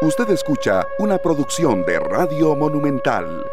Usted escucha una producción de Radio Monumental.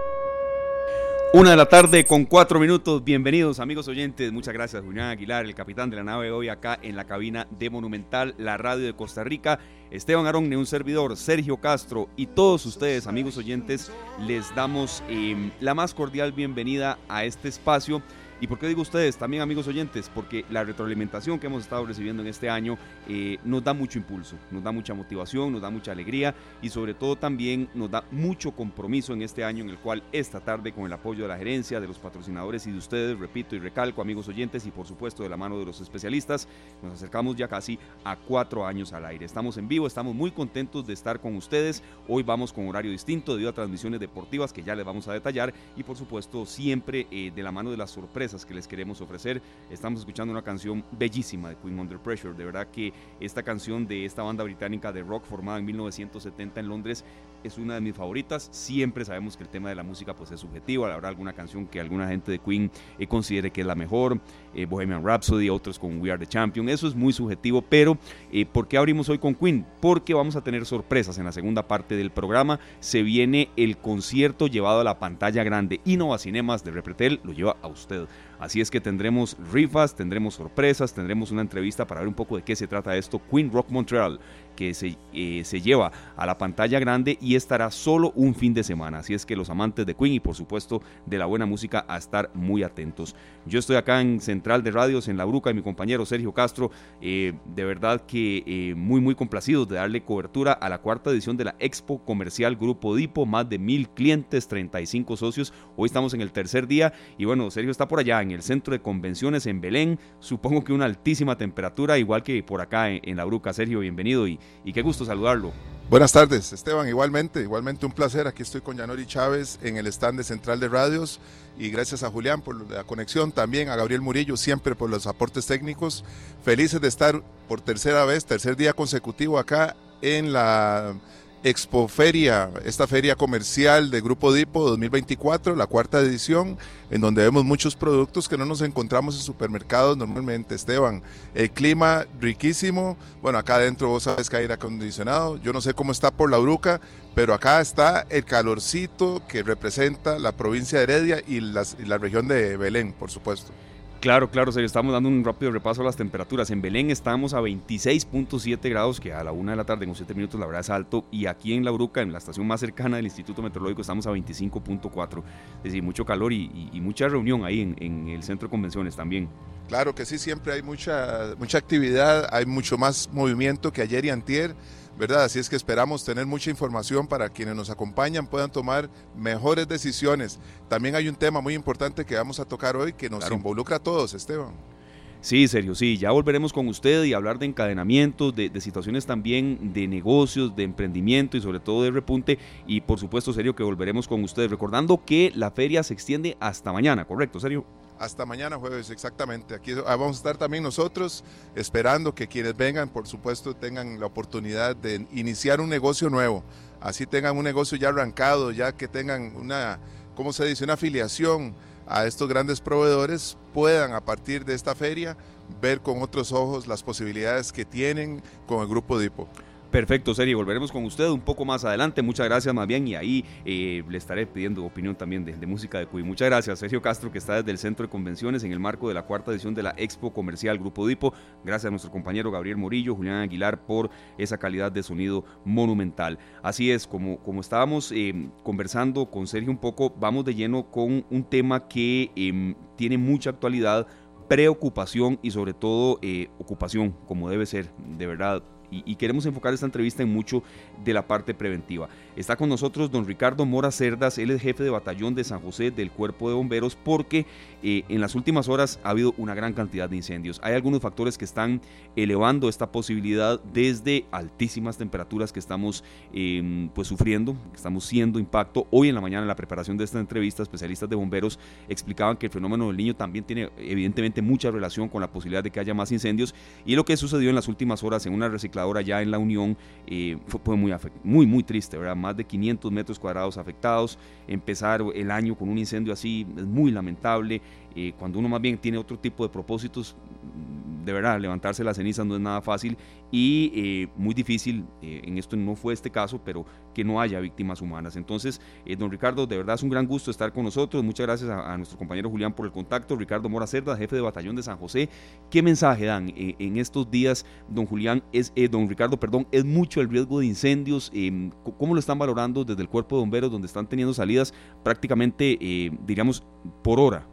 Una de la tarde con cuatro minutos. Bienvenidos amigos oyentes. Muchas gracias Julián Aguilar, el capitán de la nave hoy acá en la cabina de Monumental, la radio de Costa Rica. Esteban Arón, un servidor, Sergio Castro y todos ustedes amigos oyentes les damos em, la más cordial bienvenida a este espacio ¿Y por qué digo ustedes, también amigos oyentes? Porque la retroalimentación que hemos estado recibiendo en este año eh, nos da mucho impulso, nos da mucha motivación, nos da mucha alegría y sobre todo también nos da mucho compromiso en este año en el cual esta tarde con el apoyo de la gerencia, de los patrocinadores y de ustedes, repito y recalco amigos oyentes y por supuesto de la mano de los especialistas, nos acercamos ya casi a cuatro años al aire. Estamos en vivo, estamos muy contentos de estar con ustedes. Hoy vamos con horario distinto debido a transmisiones deportivas que ya les vamos a detallar y por supuesto siempre eh, de la mano de las sorpresas que les queremos ofrecer. Estamos escuchando una canción bellísima de Queen Under Pressure. De verdad que esta canción de esta banda británica de rock formada en 1970 en Londres es una de mis favoritas. Siempre sabemos que el tema de la música pues es subjetivo. Habrá alguna canción que alguna gente de Queen eh, considere que es la mejor. Eh, Bohemian Rhapsody, otros con We Are the Champion. Eso es muy subjetivo. Pero eh, ¿por qué abrimos hoy con Queen? Porque vamos a tener sorpresas en la segunda parte del programa. Se viene el concierto llevado a la pantalla grande. Innova Cinemas de Repretel lo lleva a usted. Así es que tendremos rifas, tendremos sorpresas, tendremos una entrevista para ver un poco de qué se trata esto. Queen Rock Montreal que se, eh, se, lleva a la pantalla grande y estará solo un fin de semana. Así es que los amantes de Queen y por supuesto de la buena música a estar muy atentos. Yo estoy acá en Central de Radios en La Bruca y mi compañero Sergio Castro, eh, de verdad que eh, muy muy complacidos de darle cobertura a la cuarta edición de la Expo Comercial Grupo Dipo, más de mil clientes, 35 socios. Hoy estamos en el tercer día y bueno, Sergio está por allá en el centro de convenciones en Belén. Supongo que una altísima temperatura, igual que por acá en, en La Bruca. Sergio, bienvenido y y qué gusto saludarlo. Buenas tardes, Esteban, igualmente, igualmente un placer. Aquí estoy con Yanori Chávez en el stand de Central de Radios y gracias a Julián por la conexión, también a Gabriel Murillo siempre por los aportes técnicos. Felices de estar por tercera vez, tercer día consecutivo acá en la Expoferia, esta feria comercial de Grupo Dipo 2024, la cuarta edición, en donde vemos muchos productos que no nos encontramos en supermercados normalmente, Esteban. El clima riquísimo, bueno, acá adentro vos sabes que hay aire acondicionado, yo no sé cómo está por la Bruca, pero acá está el calorcito que representa la provincia de Heredia y, y la región de Belén, por supuesto. Claro, claro, se estamos dando un rápido repaso a las temperaturas. En Belén estamos a 26.7 grados, que a la una de la tarde en 7 minutos la verdad es alto. Y aquí en La Bruca, en la estación más cercana del Instituto Meteorológico, estamos a 25.4. Es decir, mucho calor y, mucha reunión ahí en, en, el centro de convenciones también. Claro que sí, siempre hay mucha, mucha actividad, hay mucho más movimiento que ayer y antier. ¿Verdad? Así es que esperamos tener mucha información para quienes nos acompañan puedan tomar mejores decisiones. También hay un tema muy importante que vamos a tocar hoy que nos involucra a todos, Esteban. Sí, serio, sí, ya volveremos con usted y hablar de encadenamientos, de, de, situaciones también de negocios, de emprendimiento y sobre todo de repunte. Y por supuesto, serio, que volveremos con usted. Recordando que la feria se extiende hasta mañana, ¿correcto, serio? Hasta mañana jueves, exactamente. Aquí ah, vamos a estar también nosotros esperando que quienes vengan, por supuesto, tengan la oportunidad de iniciar un negocio nuevo. Así tengan un negocio ya arrancado, ya que tengan una, ¿cómo se dice?, una afiliación a estos grandes proveedores, puedan a partir de esta feria ver con otros ojos las posibilidades que tienen con el grupo DIPO. Perfecto, Sergio. Volveremos con usted un poco más adelante. Muchas gracias más bien y ahí eh, le estaré pidiendo opinión también de, música de Cuy. Muchas gracias, Sergio Castro, que está desde el Centro de Convenciones en el marco de la cuarta edición de la Expo Comercial Grupo Dipo. Gracias a nuestro compañero Gabriel Morillo, Julián Aguilar por esa calidad de sonido monumental. Así es, como, como estábamos eh, conversando con Sergio un poco, vamos de lleno con un tema que em, tiene mucha actualidad preocupación y sobre todo eh, ocupación, como debe ser, de verdad y, queremos enfocar esta entrevista en mucho de la parte preventiva. Está con nosotros don Ricardo Mora Cerdas, él es jefe de batallón de San José del Cuerpo de Bomberos porque eh, en las últimas horas ha habido una gran cantidad de incendios. Hay algunos factores que están elevando esta posibilidad desde altísimas temperaturas que estamos em, pues sufriendo, estamos siendo impacto. Hoy en la mañana en la preparación de esta entrevista, especialistas de bomberos explicaban que el fenómeno del niño también tiene evidentemente mucha relación con la posibilidad de que haya más incendios y lo que sucedió en las últimas horas en una recicladora ya en la Unión eh, fue, muy, muy, muy triste, ¿verdad? Más de 500 metros cuadrados afectados. Empezar el año con un incendio así es muy lamentable. Eh, cuando uno más bien tiene otro tipo de propósitos, de verdad, levantarse las cenizas no es nada fácil y eh, muy difícil, eh, en esto no fue este caso, pero que no haya víctimas humanas. Entonces, eh, don Ricardo, de verdad es un gran gusto estar con nosotros. Muchas gracias a, nuestro compañero Julián por el contacto. Ricardo Mora Cerda, jefe de batallón de San José. ¿Qué mensaje dan en estos días, don Julián, es, don Ricardo, perdón, es mucho el riesgo de incendios? Em, ¿Cómo lo están valorando desde el cuerpo de bomberos, donde están teniendo salidas prácticamente, diríamos, por hora?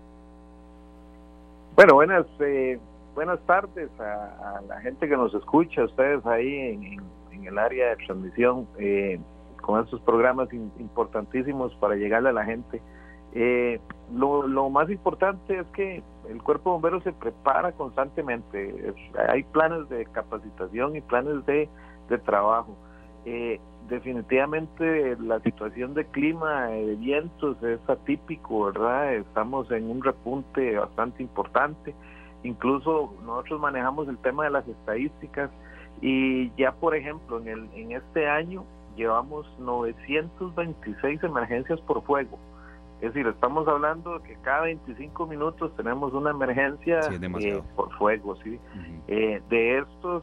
Bueno, buenas, eh, buenas tardes a, la gente que nos escucha, ustedes ahí en, el área de transmisión, eh, con estos programas importantísimos para llegarle a la gente. Eh, lo, más importante es que el cuerpo de bomberos se prepara constantemente, hay planes de capacitación y planes de, de trabajo. Eh, definitivamente la situación de clima, de vientos es atípico, ¿verdad? Estamos en un repunte bastante importante. Incluso nosotros manejamos el tema de las estadísticas y ya, por ejemplo, en, el, en este año llevamos 926 emergencias por fuego. Es decir, estamos hablando de que cada 25 minutos tenemos una emergencia eh, por fuego, ¿sí? Eh, de estos,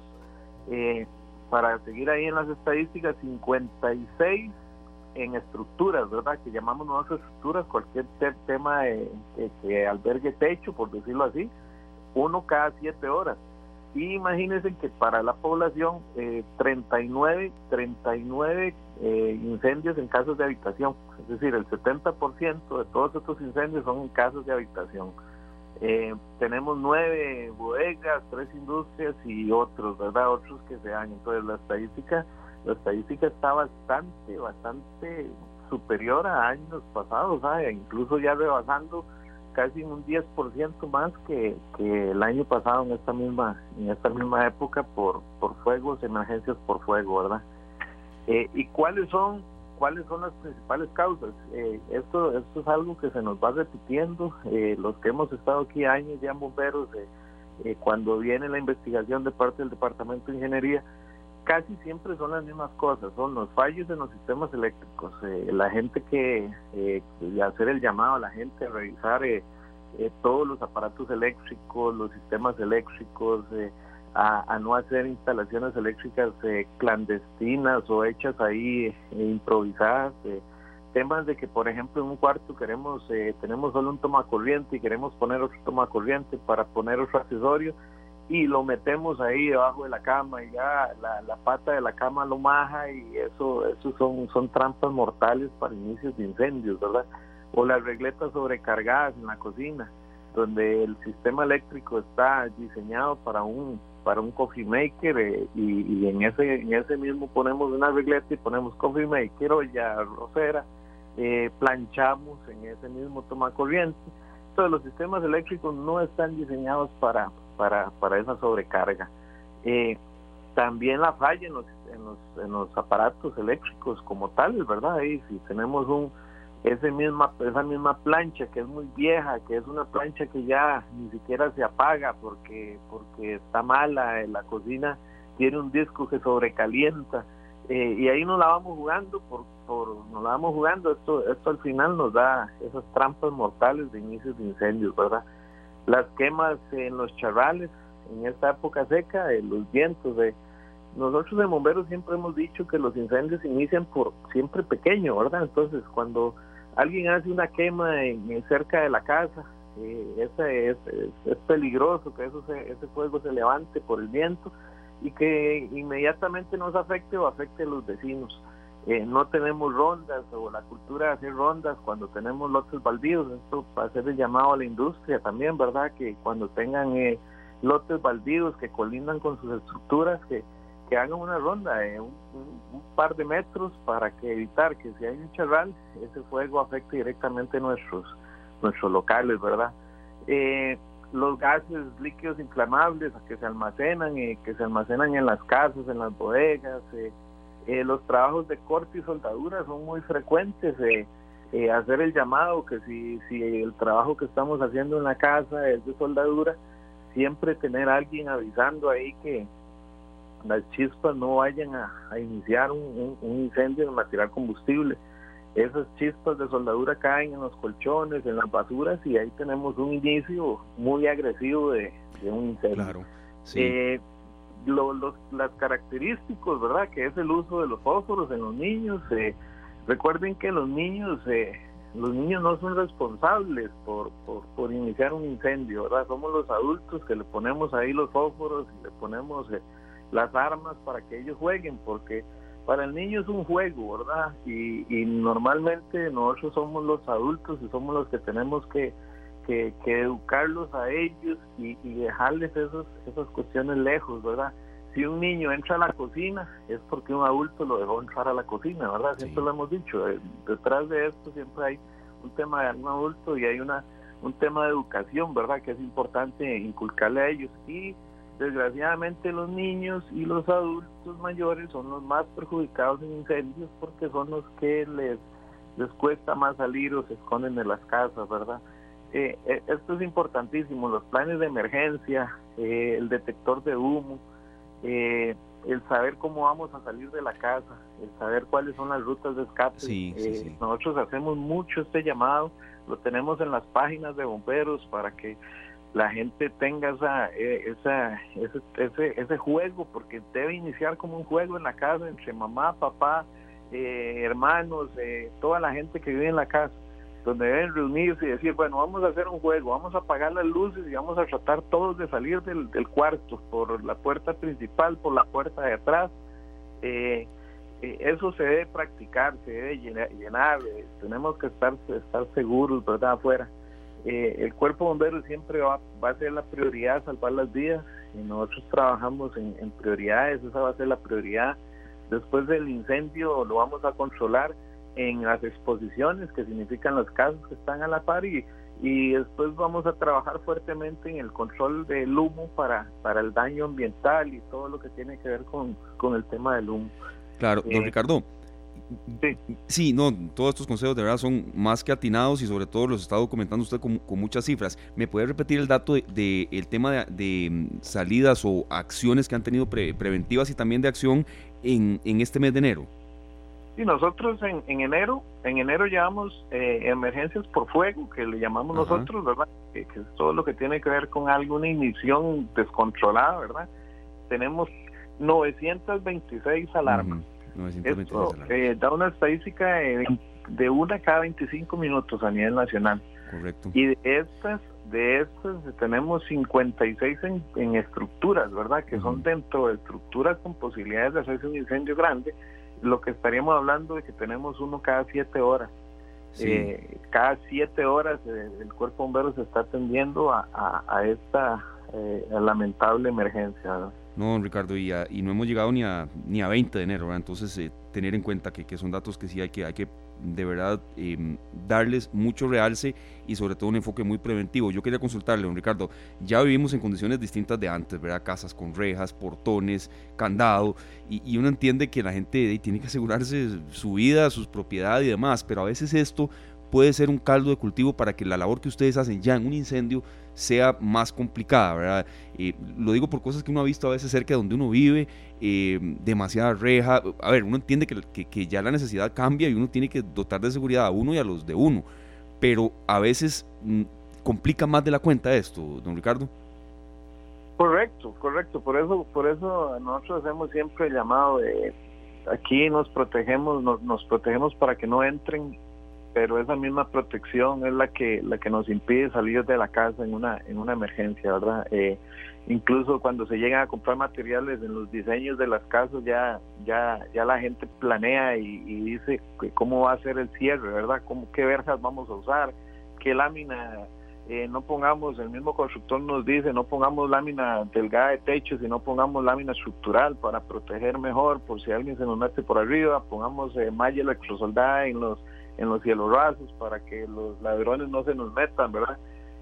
eh, para seguir ahí en las estadísticas, 56 en estructuras, ¿verdad? Que llamamos nuevas estructuras, cualquier tema que albergue techo, por decirlo así, uno cada siete horas. Y imagínense que para la población, eh, 39, 39 eh, incendios en casos de habitación. Es decir, el 70% de todos estos incendios son en casos de habitación. Eh, tenemos nueve bodegas, tres industrias y otros, ¿verdad? Otros que se dan. Entonces la estadística, la estadística está bastante, bastante superior a años pasados, ¿sabes? incluso ya rebasando casi un 10% más que, que el año pasado en esta misma en esta misma época por por fuegos, emergencias por fuego, ¿verdad? Eh, ¿Y cuáles son cuáles son las principales causas? Eh, esto esto es algo que se nos va repitiendo. Eh, los que hemos estado aquí años ya bomberos, cuando viene la investigación de parte del Departamento de Ingeniería, casi siempre son las mismas cosas, son los fallos en los sistemas eléctricos, eh, la gente que, eh, hacer el llamado a la gente a revisar eh, eh, todos los aparatos eléctricos, los sistemas eléctricos, a, no hacer instalaciones eléctricas clandestinas o hechas ahí improvisadas, temas de que por ejemplo en un cuarto queremos, tenemos solo un toma corriente y queremos poner otro toma corriente para poner otro accesorio, y lo metemos ahí debajo de la cama y ya la, pata de la cama lo maja y eso eso son son trampas mortales para inicios de incendios, ¿verdad? O las regletas sobrecargadas en la cocina, donde el sistema eléctrico está diseñado para un para un coffee maker eh, y, en ese en ese mismo ponemos una regleta y ponemos coffee maker o ya rosera, eh, planchamos en ese mismo toma corriente. Entonces los sistemas eléctricos no están diseñados para para, para esa sobrecarga. Eh, también la falla en los, en los, en los aparatos eléctricos como tales, ¿verdad? Ahí si tenemos un ese misma esa misma plancha que es muy vieja, que es una plancha que ya ni siquiera se apaga porque porque está mala, en la cocina tiene un disco que sobrecalienta eh, y ahí nos la vamos jugando por, por nos la vamos jugando esto esto al final nos da esas trampas mortales de inicios de incendios, ¿verdad? Las quemas en los charrales en esta época seca, en los vientos. De, nosotros de bomberos siempre hemos dicho que los incendios inician por siempre pequeño, ¿verdad? Entonces, cuando alguien hace una quema en, cerca de la casa, eh, ese es, es, peligroso que eso ese fuego se levante por el viento y que inmediatamente nos afecte o afecte a los vecinos. Eh, no tenemos rondas o la cultura de hacer rondas cuando tenemos lotes baldíos. Esto va a ser el llamado a la industria también, ¿verdad? Que cuando tengan eh, lotes baldíos que colindan con sus estructuras, que, que hagan una ronda de un, par de metros para que evitar que si hay un charral, ese fuego afecte directamente nuestros, nuestros locales, ¿verdad? Eh, los gases líquidos inflamables que se almacenan, que se almacenan en las casas, en las bodegas, eh, eh, los trabajos de corte y soldadura son muy frecuentes. Eh, eh, hacer el llamado que si, si el trabajo que estamos haciendo en la casa es de soldadura, siempre tener alguien avisando ahí que las chispas no vayan a, iniciar un, incendio en material combustible. Esas chispas de soldadura caen en los colchones, en las basuras y ahí tenemos un inicio muy agresivo de, un incendio. Claro. Sí las características, ¿verdad? Que es el uso de los fósforos en los niños. Eh, recuerden que los niños, eh, los niños no son responsables por, por, iniciar un incendio, ¿verdad? Somos los adultos que le ponemos ahí los fósforos y le ponemos eh, las armas para que ellos jueguen, porque para el niño es un juego, ¿verdad? Y, y normalmente nosotros somos los adultos y somos los que tenemos que que, educarlos a ellos y, dejarles esos, esas cuestiones lejos, ¿verdad? Si un niño entra a la cocina es porque un adulto lo dejó entrar a la cocina, ¿verdad? Siempre lo hemos dicho. Eh, detrás de esto siempre hay un tema de un adulto y hay una un tema de educación, ¿verdad? Que es importante inculcarle a ellos. Y desgraciadamente los niños y los adultos mayores son los más perjudicados en incendios porque son los que les, les cuesta más salir o se esconden en las casas, ¿verdad? Eh, eh, esto es importantísimo, los planes de emergencia, eh, el detector de humo, el saber cómo vamos a salir de la casa, el saber cuáles son las rutas de escape. Nosotros hacemos mucho este llamado, lo tenemos en las páginas de bomberos para que la gente tenga esa, esa, ese, ese, ese juego, porque debe iniciar como un juego en la casa entre mamá, papá, hermanos, toda la gente que vive en la casa donde deben reunirse y decir, bueno, vamos a hacer un juego, vamos a apagar las luces y vamos a tratar todos de salir del, cuarto, por la puerta principal, por la puerta de atrás. Eh, eh, eso se debe practicar, se debe llenar, eh, tenemos que estar, estar seguros, ¿verdad? Afuera. el cuerpo bombero siempre va, a ser la prioridad, salvar las vidas, y nosotros trabajamos en, en prioridades, esa va a ser la prioridad. Después del incendio lo vamos a controlar en las exposiciones, que significan los casos que están a la par, y, y después vamos a trabajar fuertemente en el control del humo para, para el daño ambiental y todo lo que tiene que ver con, con el tema del humo. Claro, don eh, Ricardo. Sí. sí, no, todos estos consejos de verdad son más que atinados y sobre todo los está documentando usted con, con muchas cifras. ¿Me puede repetir el dato del de, el tema de, de, mm, salidas o acciones que han tenido preventivas y también de acción en, en este mes de enero? Sí, nosotros en, enero, en enero llevamos eh, emergencias por fuego, que le llamamos nosotros, ¿verdad? Que, es todo lo que tiene que ver con alguna ignición descontrolada, ¿verdad? Tenemos 926 alarmas. Esto eh, da una estadística de, una cada 25 minutos a nivel nacional. Correcto. Y de estas, de estas tenemos 56 en, en estructuras, ¿verdad? Que son dentro de estructuras con posibilidades de hacerse un incendio grande lo que estaríamos hablando es que tenemos uno cada siete horas. Eh, cada siete horas eh, el cuerpo bombero se está atendiendo a, a, esta eh, lamentable emergencia. No, Ricardo, y, y, no hemos llegado ni a, ni a 20 de enero, entonces tener en cuenta que, que, son datos que sí hay que, hay que de verdad em, darles mucho realce y sobre todo un enfoque muy preventivo. Yo quería consultarle, don Ricardo, ya vivimos en condiciones distintas de antes, ¿verdad? Casas con rejas, portones, candado, y, uno entiende que la gente tiene que asegurarse su vida, sus propiedades y demás, pero a veces esto puede ser un caldo de cultivo para que la labor que ustedes hacen ya en un incendio sea más complicada, ¿verdad? Eh, lo digo por cosas que uno ha visto a veces cerca de donde uno vive, eh, demasiada reja. A ver, uno entiende que, que, ya la necesidad cambia y uno tiene que dotar de seguridad a uno y a los de uno, pero a veces mm, complica más de la cuenta esto, don Ricardo. Correcto, correcto. Por eso, por eso nosotros hacemos siempre el llamado de aquí nos protegemos, nos, nos protegemos para que no entren pero esa misma protección es la que la que nos impide salir de la casa en una en una emergencia verdad eh, incluso cuando se llegan a comprar materiales en los diseños de las casas ya ya ya la gente planea y, dice cómo va a ser el cierre verdad cómo qué verjas vamos a usar qué lámina eh, no pongamos, el mismo constructor nos dice, no pongamos lámina delgada de techo, sino pongamos lámina estructural para proteger mejor, por si alguien se nos mete por arriba, pongamos eh, malla electrosoldada en los en los cielos rasos para que los ladrones no se nos metan, ¿verdad?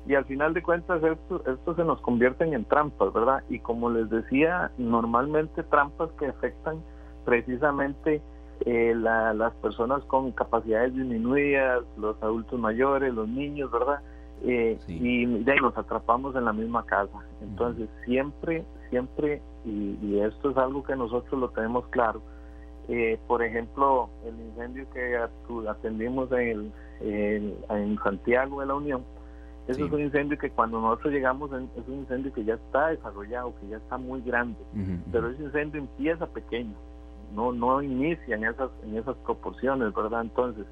Y al final de cuentas esto, esto se nos convierten en trampas, ¿verdad? Y como les decía, normalmente trampas que afectan precisamente eh, las personas con capacidades disminuidas, los adultos mayores, los niños, ¿verdad? Eh, y de ahí nos atrapamos en la misma casa. Entonces siempre, siempre, y esto es algo que nosotros lo tenemos claro, eh, por ejemplo, el incendio que atendimos en, en Santiago de la Unión, Eso es un incendio que cuando nosotros llegamos es un incendio que ya está desarrollado, que ya está muy grande, pero ese incendio empieza pequeño, no no inicia en esas en esas proporciones, ¿verdad? Entonces,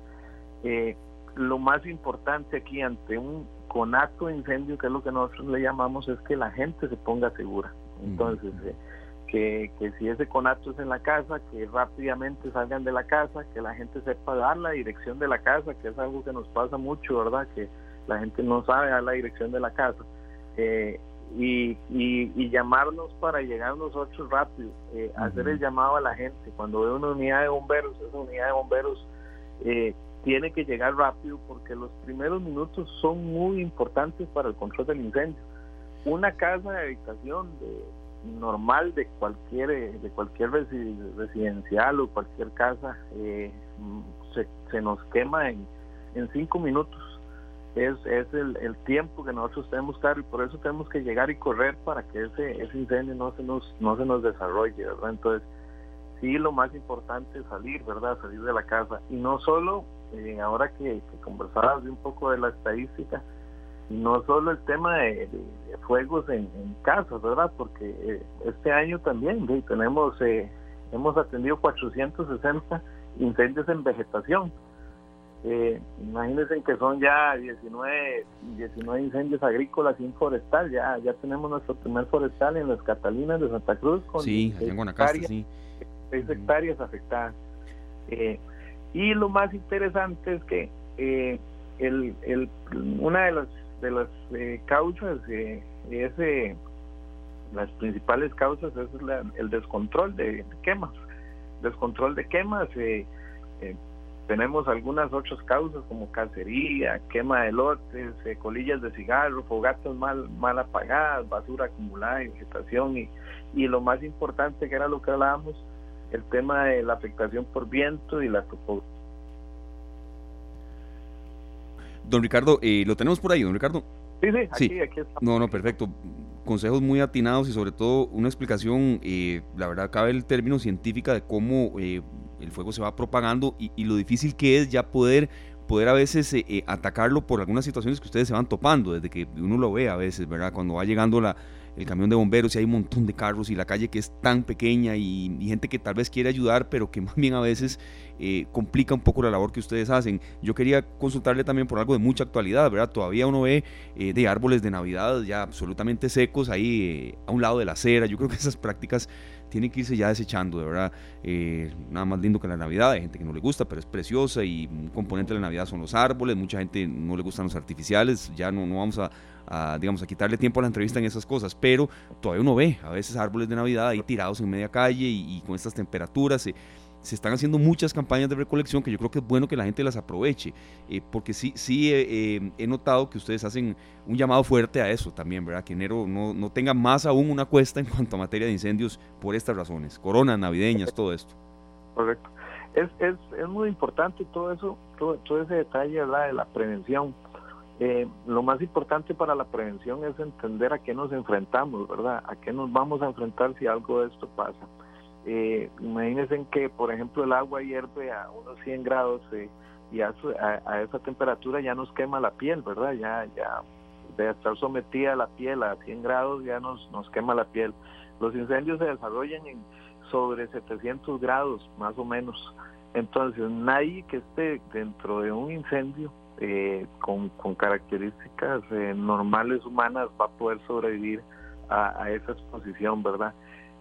eh, lo más importante aquí ante un conato de incendio, que es lo que nosotros le llamamos, es que la gente se ponga segura. Entonces, eh, que, que, si ese conato es en la casa, que rápidamente salgan de la casa, que la gente sepa dar la dirección de la casa, que es algo que nos pasa mucho, ¿verdad? Que la gente no sabe dar la dirección de la casa. Eh, y, y, llamarnos para llegar nosotros rápido, eh, hacer el llamado a la gente. Cuando ve una unidad de bomberos, esa unidad de bomberos eh, tiene que llegar rápido porque los primeros minutos son muy importantes para el control del incendio. Una casa de habitación de, normal de cualquier de cualquier residencial o cualquier casa eh, se, se, nos quema en, en cinco minutos. Es, es el, el, tiempo que nosotros tenemos dar y por eso tenemos que llegar y correr para que ese, ese incendio no se nos no se nos desarrolle, ¿verdad? Entonces, sí, lo más importante es salir, ¿verdad? Salir de la casa y no solo eh, ahora que, que conversabas de un poco de la estadística, no solo el tema de, fuegos en, casas, ¿verdad? Porque eh, este año también tenemos, eh, hemos atendido 460 incendios en vegetación. Eh, imagínense que son ya 19, 19 incendios agrícolas y un forestal. Ya, ya tenemos nuestro primer forestal en las Catalinas de Santa Cruz con sí, hectáreas, sí. 6 hectáreas afectadas. Eh, y lo más interesante es que eh, el, el, una de las, de las eh, causas eh, es, las principales causas es el descontrol de, quemas. Descontrol de quemas. tenemos algunas otras causas como cacería, quema de lotes, colillas de cigarro, fogatas mal, mal apagadas, basura acumulada vegetación y, y lo más importante que era lo que hablábamos, el tema de la afectación por viento y la topografía. Don Ricardo, eh, ¿lo tenemos por ahí, don Ricardo? Sí, sí, aquí, aquí está. No, no, perfecto. Consejos muy atinados y sobre todo una explicación, eh, la verdad cabe el término científica de cómo eh, el fuego se va propagando y, lo difícil que es ya poder poder a veces atacarlo por algunas situaciones que ustedes se van topando, desde que uno lo ve a veces, ¿verdad? Cuando va llegando la, el camión de bomberos y hay un montón de carros y la calle que es tan pequeña y, gente que tal vez quiere ayudar, pero que más bien a veces eh, complica un poco la labor que ustedes hacen. Yo quería consultarle también por algo de mucha actualidad, ¿verdad? Todavía uno ve eh, de árboles de Navidad ya absolutamente secos ahí eh, a un lado de la acera. Yo creo que esas prácticas tienen que irse ya desechando, de verdad. nada más lindo que la Navidad, hay gente que no le gusta, pero es preciosa y un componente de la Navidad son los árboles, mucha gente no le gustan los artificiales, ya no, no vamos a, digamos, a quitarle tiempo a la entrevista en esas cosas, pero todavía uno ve a veces árboles de Navidad ahí tirados en media calle y, con estas temperaturas. Se están haciendo muchas campañas de recolección que yo creo que es bueno que la gente las aproveche, eh, porque sí, sí eh, eh, he notado que ustedes hacen un llamado fuerte a eso también, ¿verdad? Que enero no, no tenga más aún una cuesta en cuanto a materia de incendios por estas razones, coronas navideñas, todo esto. Correcto. Es, es, es muy importante todo eso, todo, todo ese detalle de la prevención eh, lo más importante para la prevención es entender a qué nos enfrentamos, ¿verdad? A qué nos vamos a enfrentar si algo de esto pasa. Eh, imagínense que, por ejemplo, el agua hierve a unos 100 grados eh, y a, esa temperatura ya nos quema la piel, ¿verdad? Ya, ya de estar sometida la piel a 100 grados ya nos, nos quema la piel. Los incendios se desarrollan en sobre 700 grados, más o menos. Entonces, nadie que esté dentro de un incendio eh, con, características eh, normales humanas va a poder sobrevivir a, esa exposición, ¿verdad?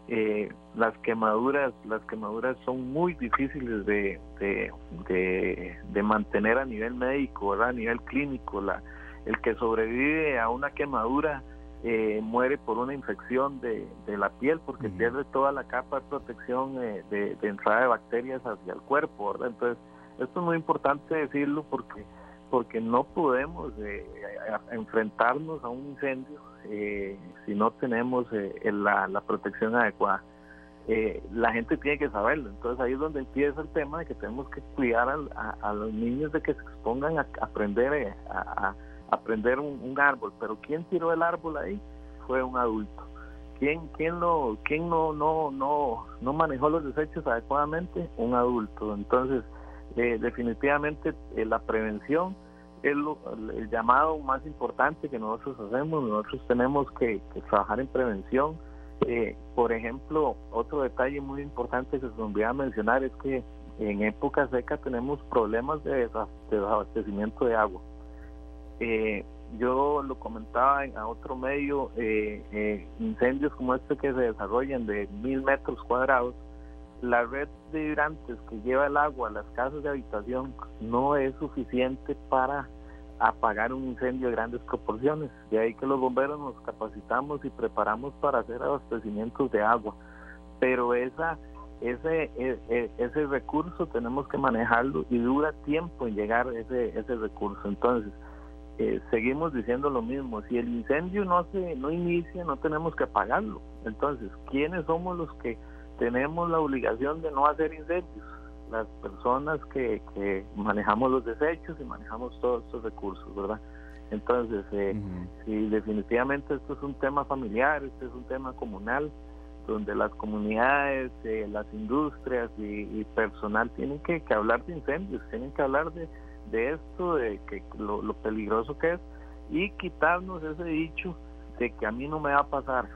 Eh, las quemaduras, las quemaduras son muy difíciles de, de, mantener a nivel médico, ¿verdad? A nivel clínico, la, el que sobrevive a una quemadura muere por una infección de, la piel porque pierde toda la capa de protección de, entrada de bacterias hacia el cuerpo, ¿verdad? Entonces, esto es muy importante decirlo porque porque no podemos eh, enfrentarnos a un incendio eh, si no tenemos eh, la, protección adecuada. la gente tiene que saberlo, entonces ahí es donde empieza el tema de que tenemos que cuidar a, los niños de que se expongan a, aprender a, aprender un, árbol, pero ¿quién tiró el árbol ahí? Fue un adulto. ¿Quién, quién, no, quién no, no, no, no manejó los desechos adecuadamente? Un adulto. Entonces, definitivamente la prevención es el llamado más importante que nosotros hacemos. Nosotros tenemos que, trabajar en prevención. Eh, por ejemplo, otro detalle muy importante que se me olvidaba mencionar es que en época seca tenemos problemas de desabastecimiento de agua. Eh, yo lo comentaba en a otro medio, eh, eh, incendios como este que se desarrollan de mil metros cuadrados, la red de hidrantes que lleva el agua a las casas de habitación no es suficiente para apagar un incendio de grandes proporciones. De ahí que los bomberos nos capacitamos y preparamos para hacer abastecimientos de agua. Pero esa ese, e, e, ese, recurso tenemos que manejarlo y dura tiempo en llegar ese, ese recurso. Entonces, eh, seguimos diciendo lo mismo, si el incendio no se no inicia, no tenemos que apagarlo. Entonces, ¿quiénes somos los que tenemos la obligación de no hacer incendios? Las personas que, que manejamos los desechos y manejamos todos estos recursos, ¿verdad? Entonces, eh, si definitivamente esto es un tema familiar, este es un tema comunal, donde las comunidades, eh, las industrias y, personal tienen que, hablar de incendios, tienen que hablar de, de esto, de que lo, peligroso que es y quitarnos ese dicho de que a mí no me va a pasar,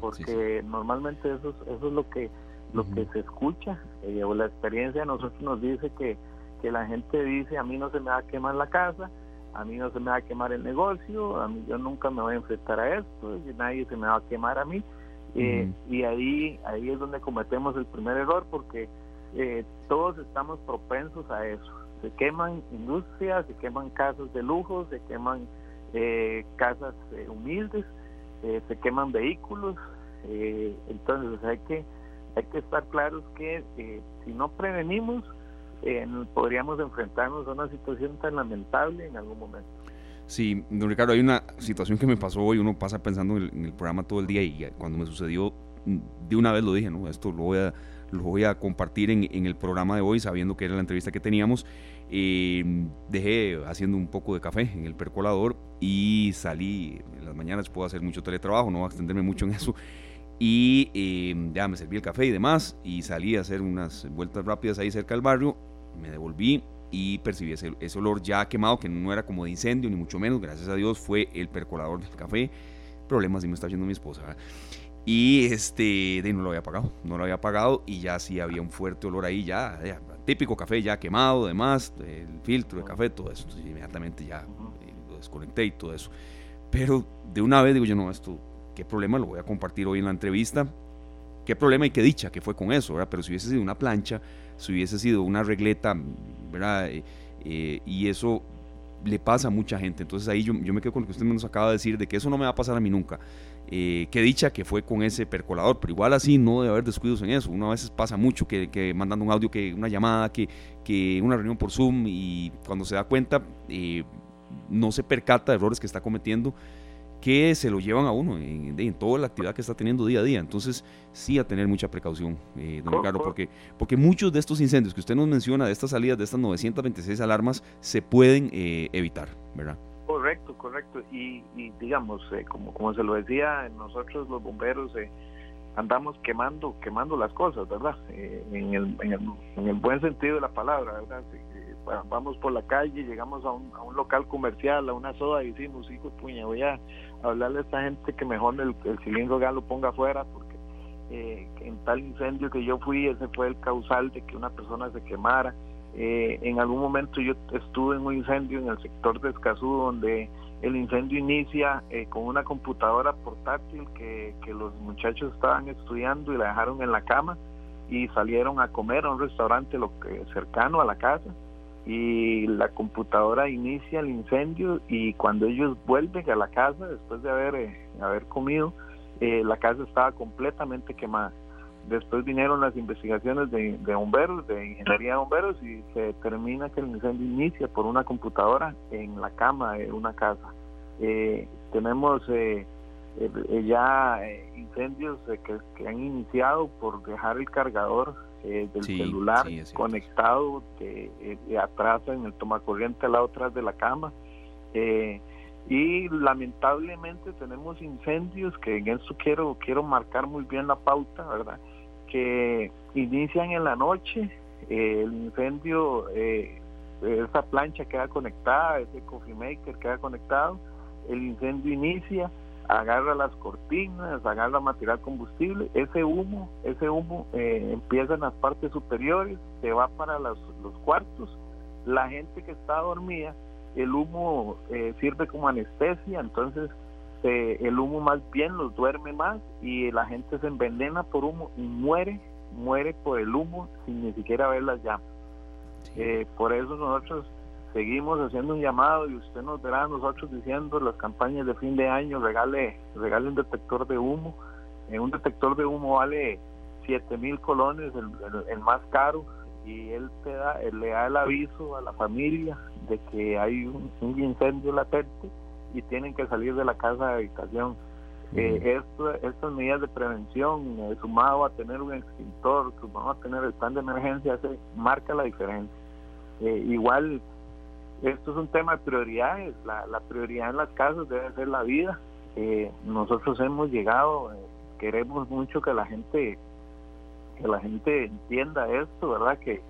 porque normalmente eso, es, eso es lo que lo que se escucha eh, o la experiencia de nosotros nos dice que, que la gente dice a mí no se me va a quemar la casa, a mí no se me va a quemar el negocio, a mí yo nunca me voy a enfrentar a esto, y nadie se me va a quemar a mí eh, y ahí, ahí es donde cometemos el primer error porque eh, todos estamos propensos a eso. Se queman industrias, se queman casas de lujo, se queman eh, casas humildes, se queman vehículos. entonces hay que, hay que estar claros que si no prevenimos, podríamos enfrentarnos a una situación tan lamentable en algún momento. Sí, don Ricardo, hay una situación que me pasó hoy, uno pasa pensando en el, programa todo el día y cuando me sucedió, de una vez lo dije, ¿no? Esto lo voy a, voy a compartir en, el programa de hoy, sabiendo que era la entrevista que teníamos. Eh, dejé haciendo un poco de café en el percolador y salí, en las mañanas puedo hacer mucho teletrabajo, no voy a extenderme mucho en eso. Y eh, ya me serví el café y demás y salí a hacer unas vueltas rápidas ahí cerca del barrio, me devolví y percibí ese, olor ya quemado que no era como de incendio ni mucho menos, gracias a Dios fue el percolador del café, problemas y me está haciendo mi esposa. Y este, de, no lo había apagado, no lo había apagado y ya sí había un fuerte olor ahí, ya, típico café ya quemado, además, el filtro de café, todo eso. Inmediatamente ya eh, lo desconecté y todo eso. Pero de una vez digo yo, no, esto, ¿qué problema? Lo voy a compartir hoy en la entrevista. ¿Qué problema y qué dicha que fue con eso? ¿verdad? Pero si hubiese sido una plancha, si hubiese sido una regleta, ¿verdad? Eh, eh, y eso le pasa a mucha gente. Entonces ahí yo, me quedo con lo que usted nos acaba de decir, de que eso no me va a pasar a mí nunca. Eh, qué dicha que fue con ese percolador, pero igual así no debe haber descuidos en eso. Uno a veces pasa mucho que, que mandando un audio, que una llamada, que, que una reunión por Zoom y cuando se da cuenta no se percata de errores que está cometiendo que se lo llevan a uno en, toda la actividad que está teniendo día a día. Entonces, sí a tener mucha precaución, eh, don Ricardo, porque, porque muchos de estos incendios que usted nos menciona, de estas salidas, de estas 926 alarmas, se pueden eh, evitar, ¿verdad? Correcto, correcto. Y, digamos, eh, como, como se lo decía, nosotros los bomberos andamos quemando quemando las cosas, ¿verdad? en, el, en, el, en el buen sentido de la palabra, ¿verdad? vamos por la calle, llegamos a un, a un local comercial, a una soda y decimos, hijo puña, voy a hablarle a esta gente que mejor el, cilindro gas lo ponga afuera porque eh, en tal incendio que yo fui, ese fue el causal de que una persona se quemara. Eh, en algún momento yo estuve en un incendio en el sector de Escazú donde el incendio inicia eh, con una computadora portátil que, que los muchachos estaban estudiando y la dejaron en la cama y salieron a comer a un restaurante lo que, cercano a la casa y la computadora inicia el incendio y cuando ellos vuelven a la casa después de haber, eh, haber comido, eh, la casa estaba completamente quemada. Después vinieron las investigaciones de, bomberos, de ingeniería de bomberos y se determina que el incendio inicia por una computadora en la cama de una casa. Eh, tenemos ya incendios que, que han iniciado por dejar el cargador eh, del celular conectado de, eh, atrás en el tomacorriente al lado atrás de la cama. Eh, y lamentablemente tenemos incendios que en eso quiero quiero marcar muy bien la pauta, ¿verdad? Que inician en la noche, el incendio esa plancha queda conectada, ese coffee maker queda conectado, el incendio inicia, agarra las cortinas, agarra material combustible, ese humo, ese humo eh, empieza en las partes superiores, se va para los, cuartos, la gente que está dormida, el humo eh, sirve como anestesia, entonces eh, el humo más bien los duerme más y la gente se envenena por humo y muere, muere por el humo sin ni siquiera ver las llamas. por eso nosotros seguimos haciendo un llamado y usted nos verá a nosotros diciendo las campañas de fin de año, regale, regale un detector de humo. Eh, un detector de humo vale 7 mil colones, el, más caro, y él te da, le da el aviso a la familia de que hay un, incendio latente y tienen que salir de la casa de habitación. Eh, esto, estas medidas de prevención, eh, sumado a tener un extintor, sumado a tener el plan de emergencia, se marca la diferencia. igual esto es un tema de prioridades. La, prioridad en las casas debe ser la vida. Eh, nosotros hemos llegado, eh, queremos mucho que la gente que la gente entienda esto, ¿verdad? Que,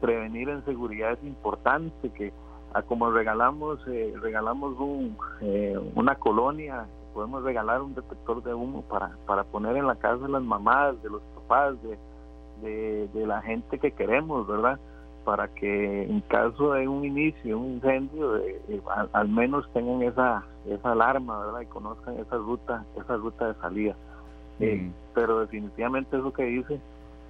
prevenir en seguridad es importante, que a como regalamos eh, regalamos un, una colonia, podemos regalar un detector de humo para, para poner en la casa de las mamás, de los papás, de, de la gente que queremos, ¿verdad? Para que en caso de un inicio, un incendio, eh, eh, al, menos tengan esa esa alarma, ¿verdad? Y conozcan esa ruta, esa ruta de salida. Eh, pero definitivamente eso que dice